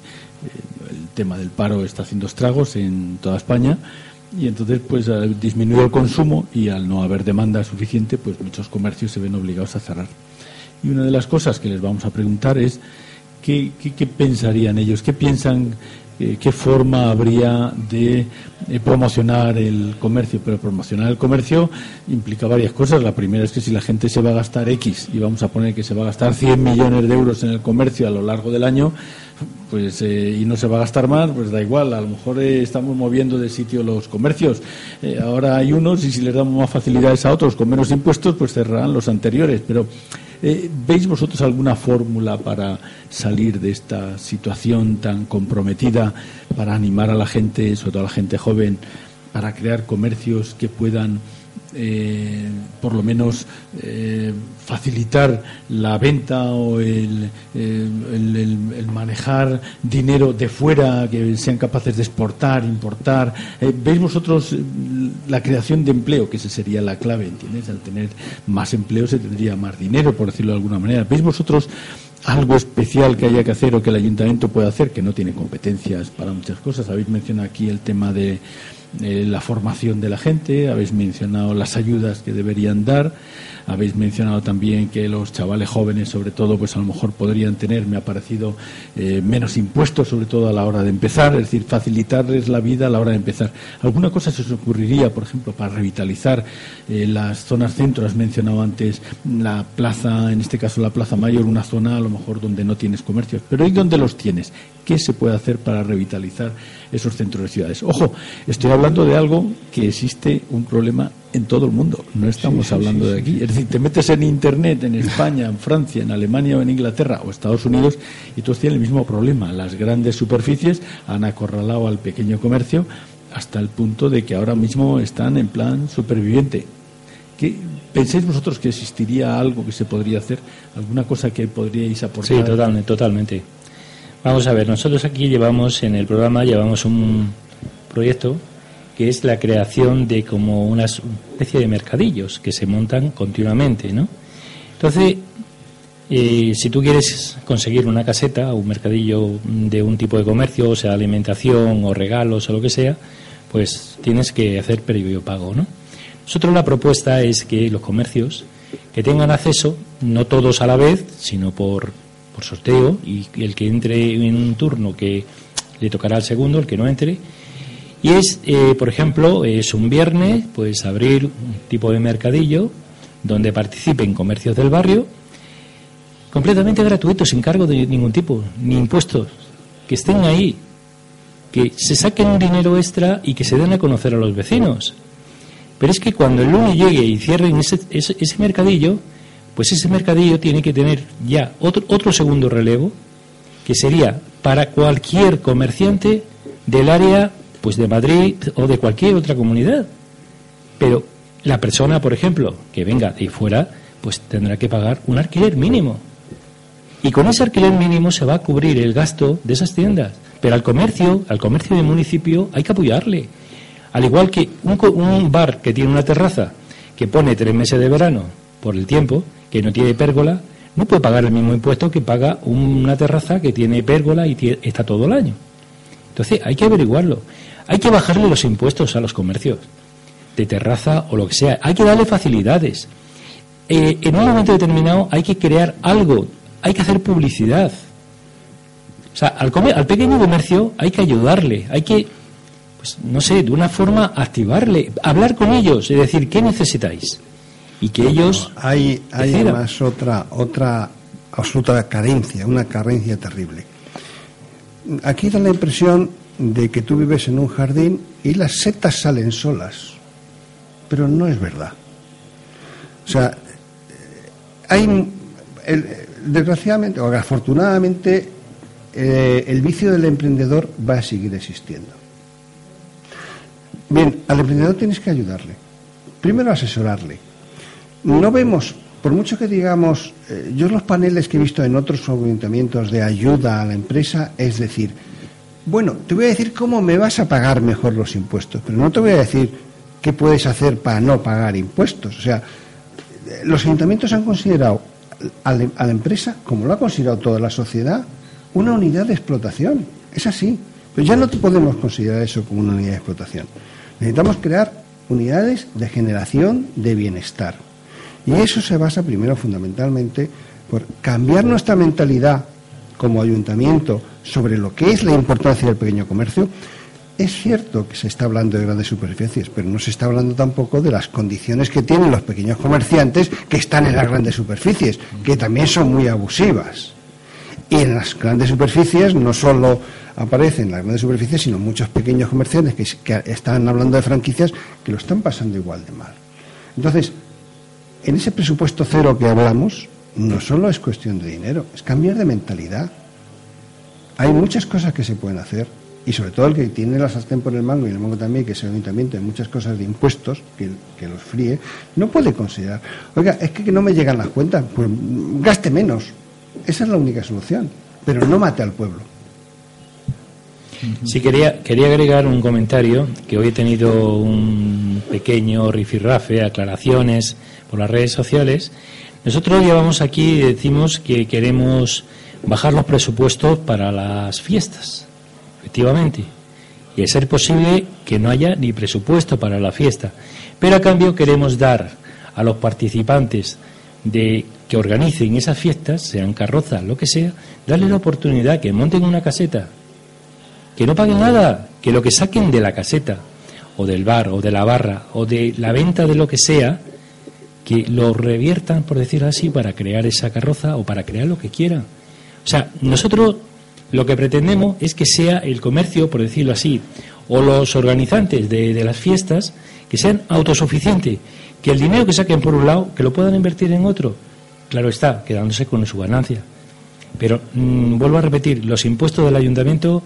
[SPEAKER 2] Eh, el tema del paro está haciendo estragos en toda España y entonces pues disminuye el consumo y al no haber demanda suficiente pues muchos comercios se ven obligados a cerrar y una de las cosas que les vamos a preguntar es qué, pensarían ellos qué piensan eh, qué forma habría de eh, promocionar el comercio pero promocionar el comercio implica varias cosas la primera es que si la gente se va a gastar X y vamos a poner que se va a gastar 100 millones de euros en el comercio a lo largo del año pues eh, y no se va a gastar más, pues da igual, a lo mejor estamos moviendo de sitio los comercios. Ahora hay unos y si les damos más facilidades a otros con menos impuestos, pues cerrarán los anteriores. Pero ¿veis vosotros alguna fórmula para salir de esta situación tan comprometida, para animar a la gente, sobre todo a la gente joven, para crear comercios que puedan eh, por lo menos eh, facilitar la venta o el, el, manejar dinero de fuera, que sean capaces de exportar, importar. Eh, ¿Veis vosotros la creación de empleo, que esa sería la clave, ¿entiendes? Al tener más empleo se tendría más dinero, por decirlo de alguna manera. ¿Veis vosotros algo especial que haya que hacer o que el ayuntamiento pueda hacer, que no tiene competencias para muchas cosas? Habéis mencionado aquí el tema de eh, la formación de la gente, habéis mencionado las ayudas que deberían dar, habéis mencionado también que los chavales jóvenes, sobre todo, pues a lo mejor podrían tener, me ha parecido, eh, menos impuestos, sobre todo a la hora de empezar, es decir, facilitarles la vida a la hora de empezar. ¿Alguna cosa se os ocurriría, por ejemplo, para revitalizar eh, las zonas centro? Has mencionado antes la plaza, en este caso la Plaza Mayor, una zona a lo mejor donde no tienes comercios, pero ¿y dónde los tienes? ¿Qué se puede hacer para revitalizar esos centros de ciudades? Ojo, estoy hablando de algo que existe un problema en todo el mundo, no estamos hablando de aquí. Es decir, te metes en Internet en España, en Francia, en Alemania o en Inglaterra o Estados Unidos y todos tienen el mismo problema. Las grandes superficies han acorralado al pequeño comercio hasta el punto de que ahora mismo están en plan superviviente. ¿Qué, ¿Pensáis vosotros que existiría algo que se podría hacer? ¿Alguna cosa que podríais aportar?
[SPEAKER 4] Sí, totalmente, totalmente. Vamos a ver, nosotros aquí llevamos en el programa llevamos un proyecto que es la creación de como una especie de mercadillos que se montan continuamente, ¿no? Entonces, eh, si tú quieres conseguir una caseta o un mercadillo de un tipo de comercio, o sea, alimentación o regalos o lo que sea, pues tienes que hacer previo pago, ¿no? Nosotros la propuesta es que los comercios que tengan acceso, no todos a la vez, sino por, por sorteo, y el que entre en un turno que le tocará al segundo, el que no entre, y es, eh, por ejemplo, es un viernes, pues abrir un tipo de mercadillo donde participen comercios del barrio, completamente gratuito, sin cargo de ningún tipo, ni impuestos, que estén ahí, que se saquen un dinero extra y que se den a conocer a los vecinos. Pero es que cuando el lunes llegue y cierren ese, ese, ese mercadillo, pues ese mercadillo tiene que tener ya otro, otro segundo relevo, que sería para cualquier comerciante del área pues de Madrid o de cualquier otra comunidad. Pero la persona, por ejemplo, que venga de fuera, pues tendrá que pagar un alquiler mínimo. Y con ese alquiler mínimo se va a cubrir el gasto de esas tiendas. Pero al comercio, al comercio del municipio, hay que apoyarle. Al igual que un, un bar que tiene una terraza que pone tres meses de verano por el tiempo, que no tiene pérgola, no puede pagar el mismo impuesto que paga una terraza que tiene pérgola y está todo el año. Entonces hay que averiguarlo. Hay que bajarle los impuestos a los comercios, de terraza o lo que sea. Hay que darle facilidades. Eh, en un momento determinado hay que crear algo, hay que hacer publicidad. O sea, al, al pequeño comercio hay que ayudarle, hay que, pues no sé, de una forma activarle, hablar con ellos y decir, ¿qué necesitáis? Y que ellos.
[SPEAKER 3] hay hay además otra, otra absoluta carencia, una carencia terrible. Aquí da la impresión de que tú vives en un jardín y las setas salen solas, pero no es verdad. O sea, hay, desgraciadamente o afortunadamente, eh, el vicio del emprendedor va a seguir existiendo. Bien, al emprendedor tienes que ayudarle. Primero asesorarle. No vemos por mucho que digamos, eh, yo los paneles que he visto en otros ayuntamientos de ayuda a la empresa, es decir, bueno, te voy a decir cómo me vas a pagar mejor los impuestos, pero no te voy a decir qué puedes hacer para no pagar impuestos. O sea, los ayuntamientos han considerado a la, empresa, como lo ha considerado toda la sociedad, una unidad de explotación. Es así. Pero ya no podemos considerar eso como una unidad de explotación. Necesitamos crear unidades de generación de bienestar. Y eso se basa primero fundamentalmente por cambiar nuestra mentalidad como ayuntamiento sobre lo que es la importancia del pequeño comercio. Es cierto que se está hablando de grandes superficies, pero no se está hablando tampoco de las condiciones que tienen los pequeños comerciantes que están en las grandes superficies, que también son muy abusivas. Y en las grandes superficies no solo aparecen las grandes superficies, sino muchos pequeños comerciantes que, están hablando de franquicias que lo están pasando igual de mal. Entonces, en ese presupuesto cero que hablamos, no solo es cuestión de dinero, es cambiar de mentalidad. Hay muchas cosas que se pueden hacer y sobre todo el que tiene la sartén por el mango y el mango también, que es el ayuntamiento de muchas cosas de impuestos, que, que, los fríe, no puede considerar, oiga, es que no me llegan las cuentas, pues gaste menos. Esa es la única solución, pero no mate al pueblo.
[SPEAKER 4] Sí, quería, quería agregar un comentario, que hoy he tenido un pequeño rifirrafe, aclaraciones por las redes sociales. Nosotros llevamos aquí y decimos que queremos bajar los presupuestos para las fiestas, efectivamente. Y a ser posible que no haya ni presupuesto para la fiesta. Pero a cambio queremos dar a los participantes de que organicen esas fiestas, sean carrozas, lo que sea, darle la oportunidad que monten una caseta, que no paguen nada, que lo que saquen de la caseta, o del bar, o de la barra, o de la venta de lo que sea, que lo reviertan, por decirlo así, para crear esa carroza o para crear lo que quieran. O sea, nosotros lo que pretendemos es que sea el comercio, por decirlo así, o los organizantes de, las fiestas, que sean autosuficientes, que el dinero que saquen por un lado, que lo puedan invertir en otro. Claro está, quedándose con su ganancia. Pero mm, vuelvo a repetir, los impuestos del ayuntamiento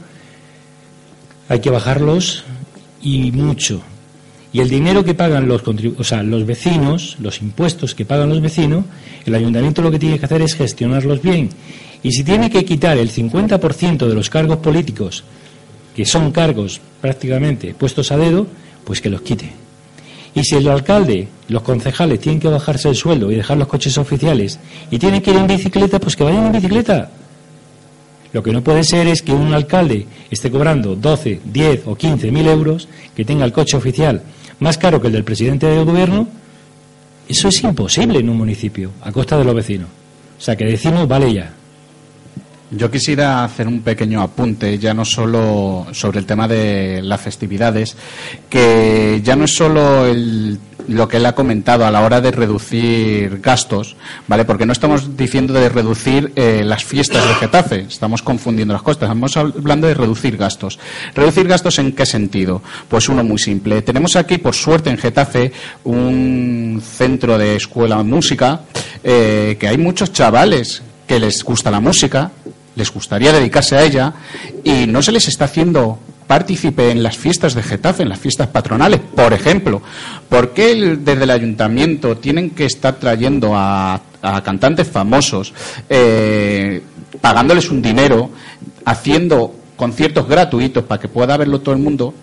[SPEAKER 4] hay que bajarlos y mucho. Y el dinero que pagan los, o sea, los vecinos, los impuestos que pagan los vecinos, el ayuntamiento lo que tiene que hacer es gestionarlos bien. Y si tiene que quitar el 50% de los cargos políticos, que son cargos prácticamente puestos a dedo, pues que los quite. Y si el alcalde, los concejales tienen que bajarse el sueldo y dejar los coches oficiales y tienen que ir en bicicleta, pues que vayan en bicicleta. Lo que no puede ser es que un alcalde esté cobrando 12, 10 o 15 mil euros, que tenga el coche oficial más caro que el del presidente del gobierno, eso es imposible en un municipio, a costa de los vecinos. O sea, que decimos, vale ya.
[SPEAKER 5] Yo quisiera hacer un pequeño apunte, ya no solo sobre el tema de las festividades, que ya no es solo el lo que él ha comentado a la hora de reducir gastos, ¿vale? Porque no estamos diciendo de reducir eh, las fiestas de Getafe, estamos confundiendo las cosas, estamos hablando de reducir gastos. ¿Reducir gastos en qué sentido? Pues uno muy simple. Tenemos aquí, por suerte, en Getafe, un centro de escuela música, eh, que hay muchos chavales que les gusta la música, les gustaría dedicarse a ella, y no se les está haciendo partícipe en las fiestas de Getafe, en las fiestas patronales, por ejemplo. ¿Por qué desde el ayuntamiento tienen que estar trayendo a, cantantes famosos, eh, pagándoles un dinero, haciendo conciertos gratuitos para que pueda verlo todo el mundo,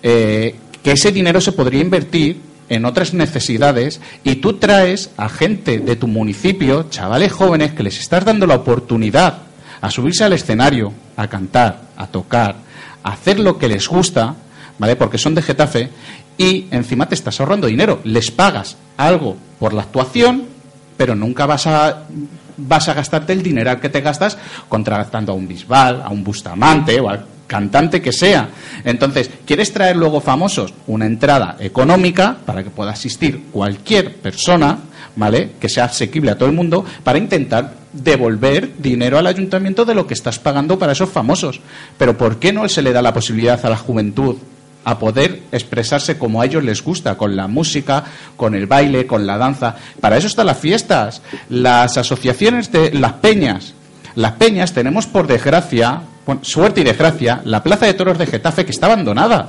[SPEAKER 5] eh, que ese dinero se podría invertir en otras necesidades y tú traes a gente de tu municipio, chavales jóvenes, que les estás dando la oportunidad a subirse al escenario, a cantar, a tocar, hacer lo que les gusta, ¿vale? Porque son de Getafe y encima te estás ahorrando dinero. Les pagas algo por la actuación, pero nunca vas a vas a gastarte el dinero que te gastas contratando a un Bisbal, a un Bustamante o a cantante que sea. Entonces, ¿quieres traer luego famosos? Una entrada económica para que pueda asistir cualquier persona, ¿vale? Que sea asequible a todo el mundo para intentar devolver dinero al ayuntamiento de lo que estás pagando para esos famosos. Pero ¿por qué no se le da la posibilidad a la juventud a poder expresarse como a ellos les gusta, con la música, con el baile, con la danza. Para eso están las fiestas, las asociaciones de las peñas. Las peñas tenemos por desgracia, suerte y desgracia, la plaza de toros de Getafe que está abandonada.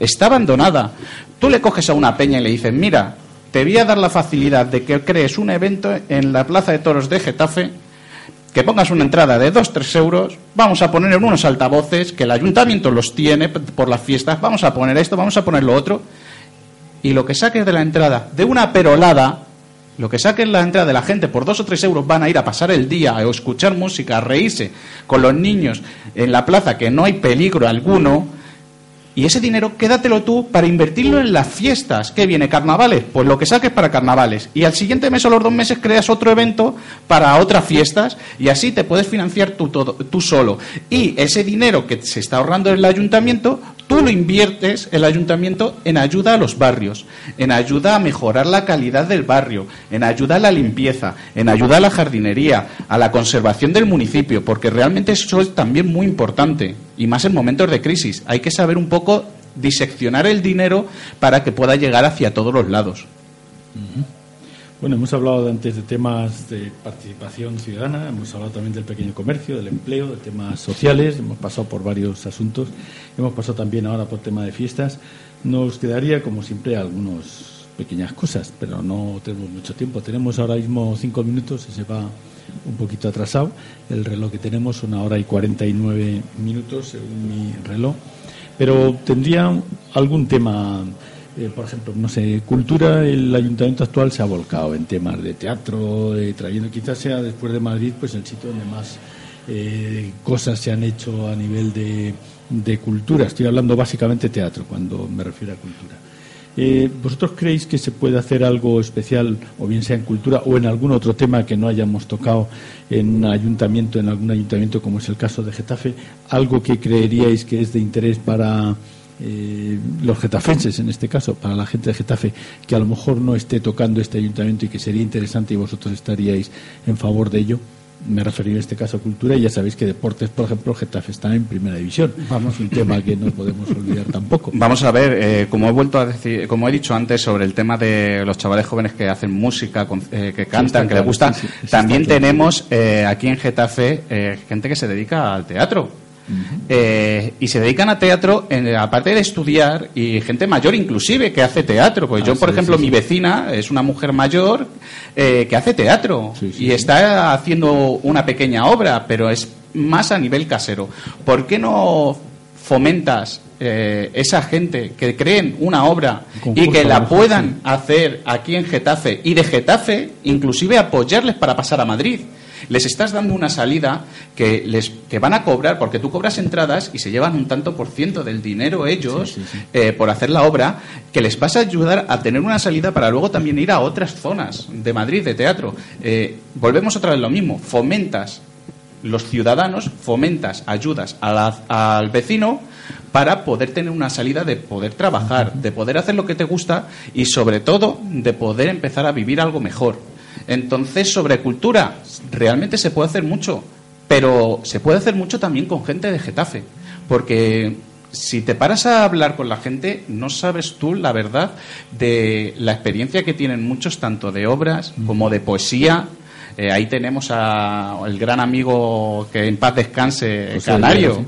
[SPEAKER 5] Está abandonada. Tú le coges a una peña y le dices, mira, te voy a dar la facilidad de que crees un evento en la plaza de toros de Getafe que pongas una entrada de 2-3 euros, vamos a poner en unos altavoces, que el ayuntamiento los tiene por las fiestas, vamos a poner esto, vamos a poner lo otro, y lo que saques de la entrada de una perolada, lo que saques de la entrada de la gente por 2 o 3 euros van a ir a pasar el día, a escuchar música, a reírse con los niños en la plaza, que no hay peligro alguno, y ese dinero quédatelo tú para invertirlo en las fiestas. ¿Qué viene? ¿Carnavales? Pues lo que saques para carnavales. Y al siguiente mes o los dos meses creas otro evento para otras fiestas y así te puedes financiar tú, todo, tú solo. Y ese dinero que se está ahorrando el ayuntamiento, tú lo inviertes el ayuntamiento en ayuda a los barrios, en ayuda a mejorar la calidad del barrio, en ayuda a la limpieza, en ayuda a la jardinería, a la conservación del municipio, porque realmente eso es también muy importante y más en momentos de crisis. Hay que saber un poco diseccionar el dinero para que pueda llegar hacia todos los lados.
[SPEAKER 2] Bueno, hemos hablado antes de temas de participación ciudadana, hemos hablado también del pequeño comercio, del empleo, de temas sociales, hemos pasado por varios asuntos, hemos pasado también ahora por tema de fiestas. Nos quedaría, como siempre, algunas pequeñas cosas, pero no tenemos mucho tiempo. Tenemos ahora mismo cinco minutos se va un poquito atrasado. El reloj que tenemos, una hora y cuarenta y nueve minutos, según mi reloj. Pero tendría algún tema eh, por ejemplo, no sé, cultura, el ayuntamiento actual se ha volcado en temas de teatro, eh, trayendo quizás sea después de Madrid, pues el sitio donde más eh, cosas se han hecho a nivel de, de, cultura. Estoy hablando básicamente teatro cuando me refiero a cultura. ¿Vosotros creéis que se puede hacer algo especial, o bien sea en cultura o en algún otro tema que no hayamos tocado en un ayuntamiento, en algún ayuntamiento como es el caso de Getafe, algo que creeríais que es de interés para eh, los getafenses, en este caso, para la gente de Getafe, que a lo mejor no esté tocando este ayuntamiento y que sería interesante y vosotros estaríais en favor de ello. Me refería en este caso a cultura y ya sabéis que deportes, por ejemplo, Getafe está en primera división. Vamos, un tema que no podemos olvidar tampoco. (laughs)
[SPEAKER 5] Vamos a ver, eh, como he vuelto a decir, como he dicho antes sobre el tema de los chavales jóvenes que hacen música, eh, que cantan, que les gusta, también tenemos aquí en Getafe gente que se dedica al teatro eh, y se dedican a teatro, en, aparte de estudiar, y gente mayor inclusive que hace teatro. Pues yo, por ejemplo, mi vecina es una mujer mayor eh, que hace teatro y está haciendo una pequeña obra, pero es más a nivel casero. ¿Por qué no fomentas eh, esa gente que creen una obra y que la puedan hacer aquí en Getafe y de Getafe inclusive apoyarles para pasar a Madrid? Les estás dando una salida que les que van a cobrar, porque tú cobras entradas y se llevan un tanto por ciento del dinero ellos eh, por hacer la obra, que les vas a ayudar a tener una salida para luego también ir a otras zonas de Madrid de teatro. Eh, volvemos otra vez lo mismo, fomentas los ciudadanos, fomentas, ayudas al vecino para poder tener una salida de poder trabajar, de poder hacer lo que te gusta y sobre todo de poder empezar a vivir algo mejor. Entonces, sobre cultura, realmente se puede hacer mucho, pero se puede hacer mucho también con gente de Getafe, porque si te paras a hablar con la gente, no sabes tú la verdad de la experiencia que tienen muchos, tanto de obras como de poesía. Eh, ahí tenemos al gran amigo que en paz descanse, Canario.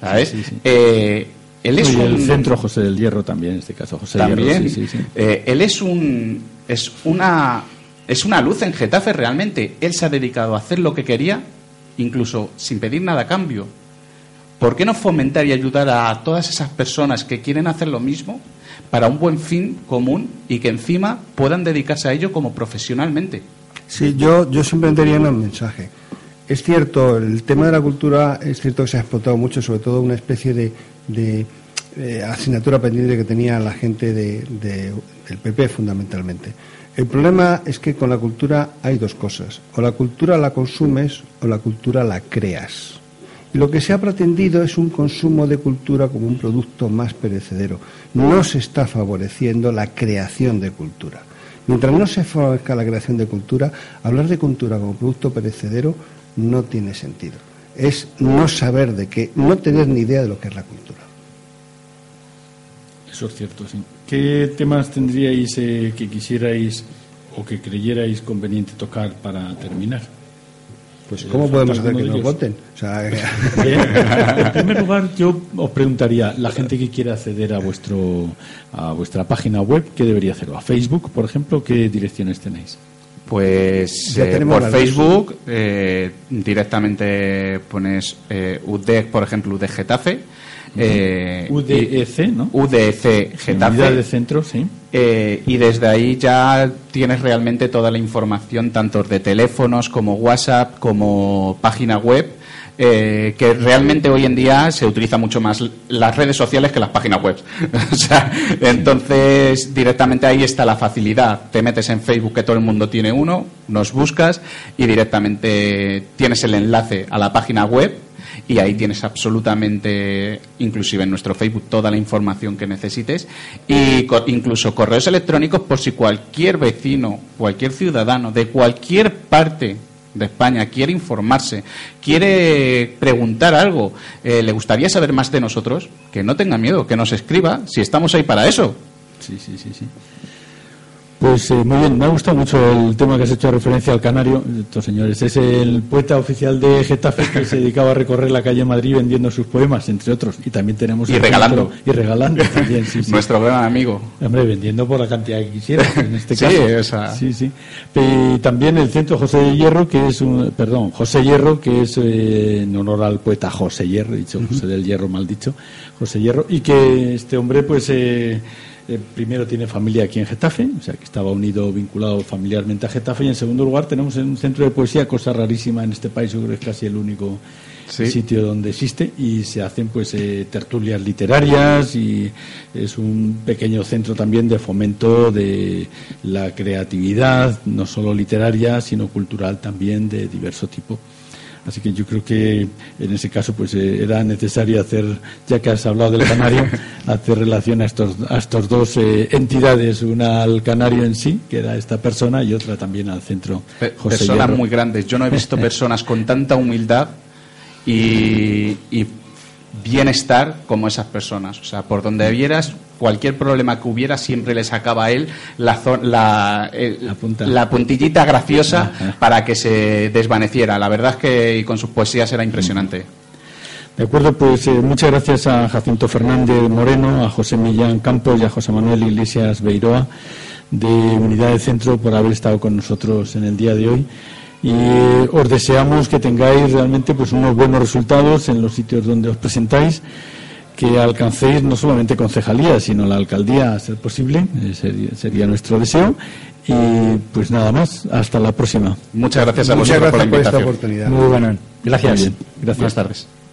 [SPEAKER 5] ¿Sabes?
[SPEAKER 2] Eh, él es el centro José del Hierro también, en este caso, José
[SPEAKER 5] también. Eh, él es un es una es una luz en Getafe realmente. Él se ha dedicado a hacer lo que quería, incluso sin pedir nada a cambio. ¿Por qué no fomentar y ayudar a todas esas personas que quieren hacer lo mismo para un buen fin común y que encima puedan dedicarse a ello como profesionalmente?
[SPEAKER 3] Sí, yo, yo simplemente diría un mensaje. Es cierto, el tema de la cultura es cierto que se ha explotado mucho, sobre todo una especie de, de, eh, asignatura pendiente que tenía la gente de, del PP fundamentalmente. El problema es que con la cultura hay dos cosas. O la cultura la consumes o la cultura la creas. Y lo que se ha pretendido es un consumo de cultura como un producto más perecedero. No se está favoreciendo la creación de cultura. Mientras no se favorezca la creación de cultura, hablar de cultura como producto perecedero no tiene sentido. Es no saber de qué, no tener ni idea de lo que es la cultura.
[SPEAKER 2] Eso es cierto, sí. ¿Qué temas tendríais eh, que quisierais o que creyerais conveniente tocar para terminar?
[SPEAKER 3] Pues ¿cómo podemos hacer que nos voten? (laughs)
[SPEAKER 2] en primer lugar, yo os preguntaría, la gente que quiera acceder a vuestro a vuestra página web, ¿qué debería hacerlo? ¿A Facebook, por ejemplo? ¿Qué direcciones tenéis?
[SPEAKER 5] Pues eh, por Facebook eh, directamente pones eh, UDEC, por ejemplo, UDEC Getafe
[SPEAKER 2] eh, UDEC, ¿no?
[SPEAKER 5] UDEC Getafe.
[SPEAKER 2] de centro, sí.
[SPEAKER 5] Eh, y desde ahí ya tienes realmente toda la información, tanto de teléfonos como WhatsApp, como página web. Eh, que realmente hoy en día se utiliza mucho más las redes sociales que las páginas web. (laughs) o sea, entonces directamente ahí está la facilidad. Te metes en Facebook, que todo el mundo tiene uno, nos buscas y directamente tienes el enlace a la página web y ahí tienes absolutamente, inclusive en nuestro Facebook, toda la información que necesites y incluso correos electrónicos por si cualquier vecino, cualquier ciudadano de cualquier parte de España quiere informarse, quiere preguntar algo, eh, le gustaría saber más de nosotros, que no tenga miedo, que nos escriba, si estamos ahí para eso.
[SPEAKER 2] Sí, sí, sí, sí. Pues eh, muy bien, me ha gustado mucho el tema que has hecho referencia al canario. Estos señores, es el poeta oficial de Getafe que se dedicaba a recorrer la calle Madrid vendiendo sus poemas, entre otros. Y también tenemos.
[SPEAKER 5] Y regalando.
[SPEAKER 2] y regalando también, (laughs) sí,
[SPEAKER 5] Nuestro gran amigo.
[SPEAKER 2] Hombre, vendiendo por la cantidad que quisiera, en este caso.
[SPEAKER 5] sí, esa...
[SPEAKER 2] sí, sí. Y también el centro José de Hierro, que es un. Perdón, José Hierro, que es eh, en honor al poeta José Hierro, dicho José del Hierro, mal dicho. José Hierro. Y que este hombre, pues. Eh, eh, primero tiene familia aquí en Getafe, o sea que estaba unido, vinculado familiarmente a Getafe, y en segundo lugar tenemos un centro de poesía, cosa rarísima en este país, yo creo que es casi el único sitio donde existe, y se hacen pues eh, tertulias literarias y es un pequeño centro también de fomento de la creatividad, no solo literaria, sino cultural también de diverso tipo. Así que yo creo que en ese caso pues eh, era necesario hacer, ya que has hablado del canario, (laughs) hacer relación a estos, a estos dos eh, entidades, una al canario en sí, que era esta persona, y otra también al centro.
[SPEAKER 5] José personas muy grandes. Yo no he visto (laughs) personas con tanta humildad y, y bienestar como esas personas. O sea, por donde vieras, cualquier problema que hubiera, siempre le sacaba a él la, la, la, puntillita graciosa (laughs) para que se desvaneciera. La verdad es que con sus poesías era impresionante.
[SPEAKER 2] De acuerdo, pues eh, muchas gracias a Jacinto Fernández Moreno, a José Millán Campos y a José Manuel Iglesias Beiroa de Unidad de Centro por haber estado con nosotros en el día de hoy y os deseamos que tengáis realmente pues unos buenos resultados en los sitios donde os presentáis que alcancéis no solamente concejalía, sino la alcaldía a ser posible, eh, sería, nuestro deseo. Y pues nada más, hasta la próxima.
[SPEAKER 5] Muchas gracias a
[SPEAKER 3] Muchas gracias por, esta oportunidad.
[SPEAKER 2] Muy buenas.
[SPEAKER 5] Gracias. gracias. Buenas tardes.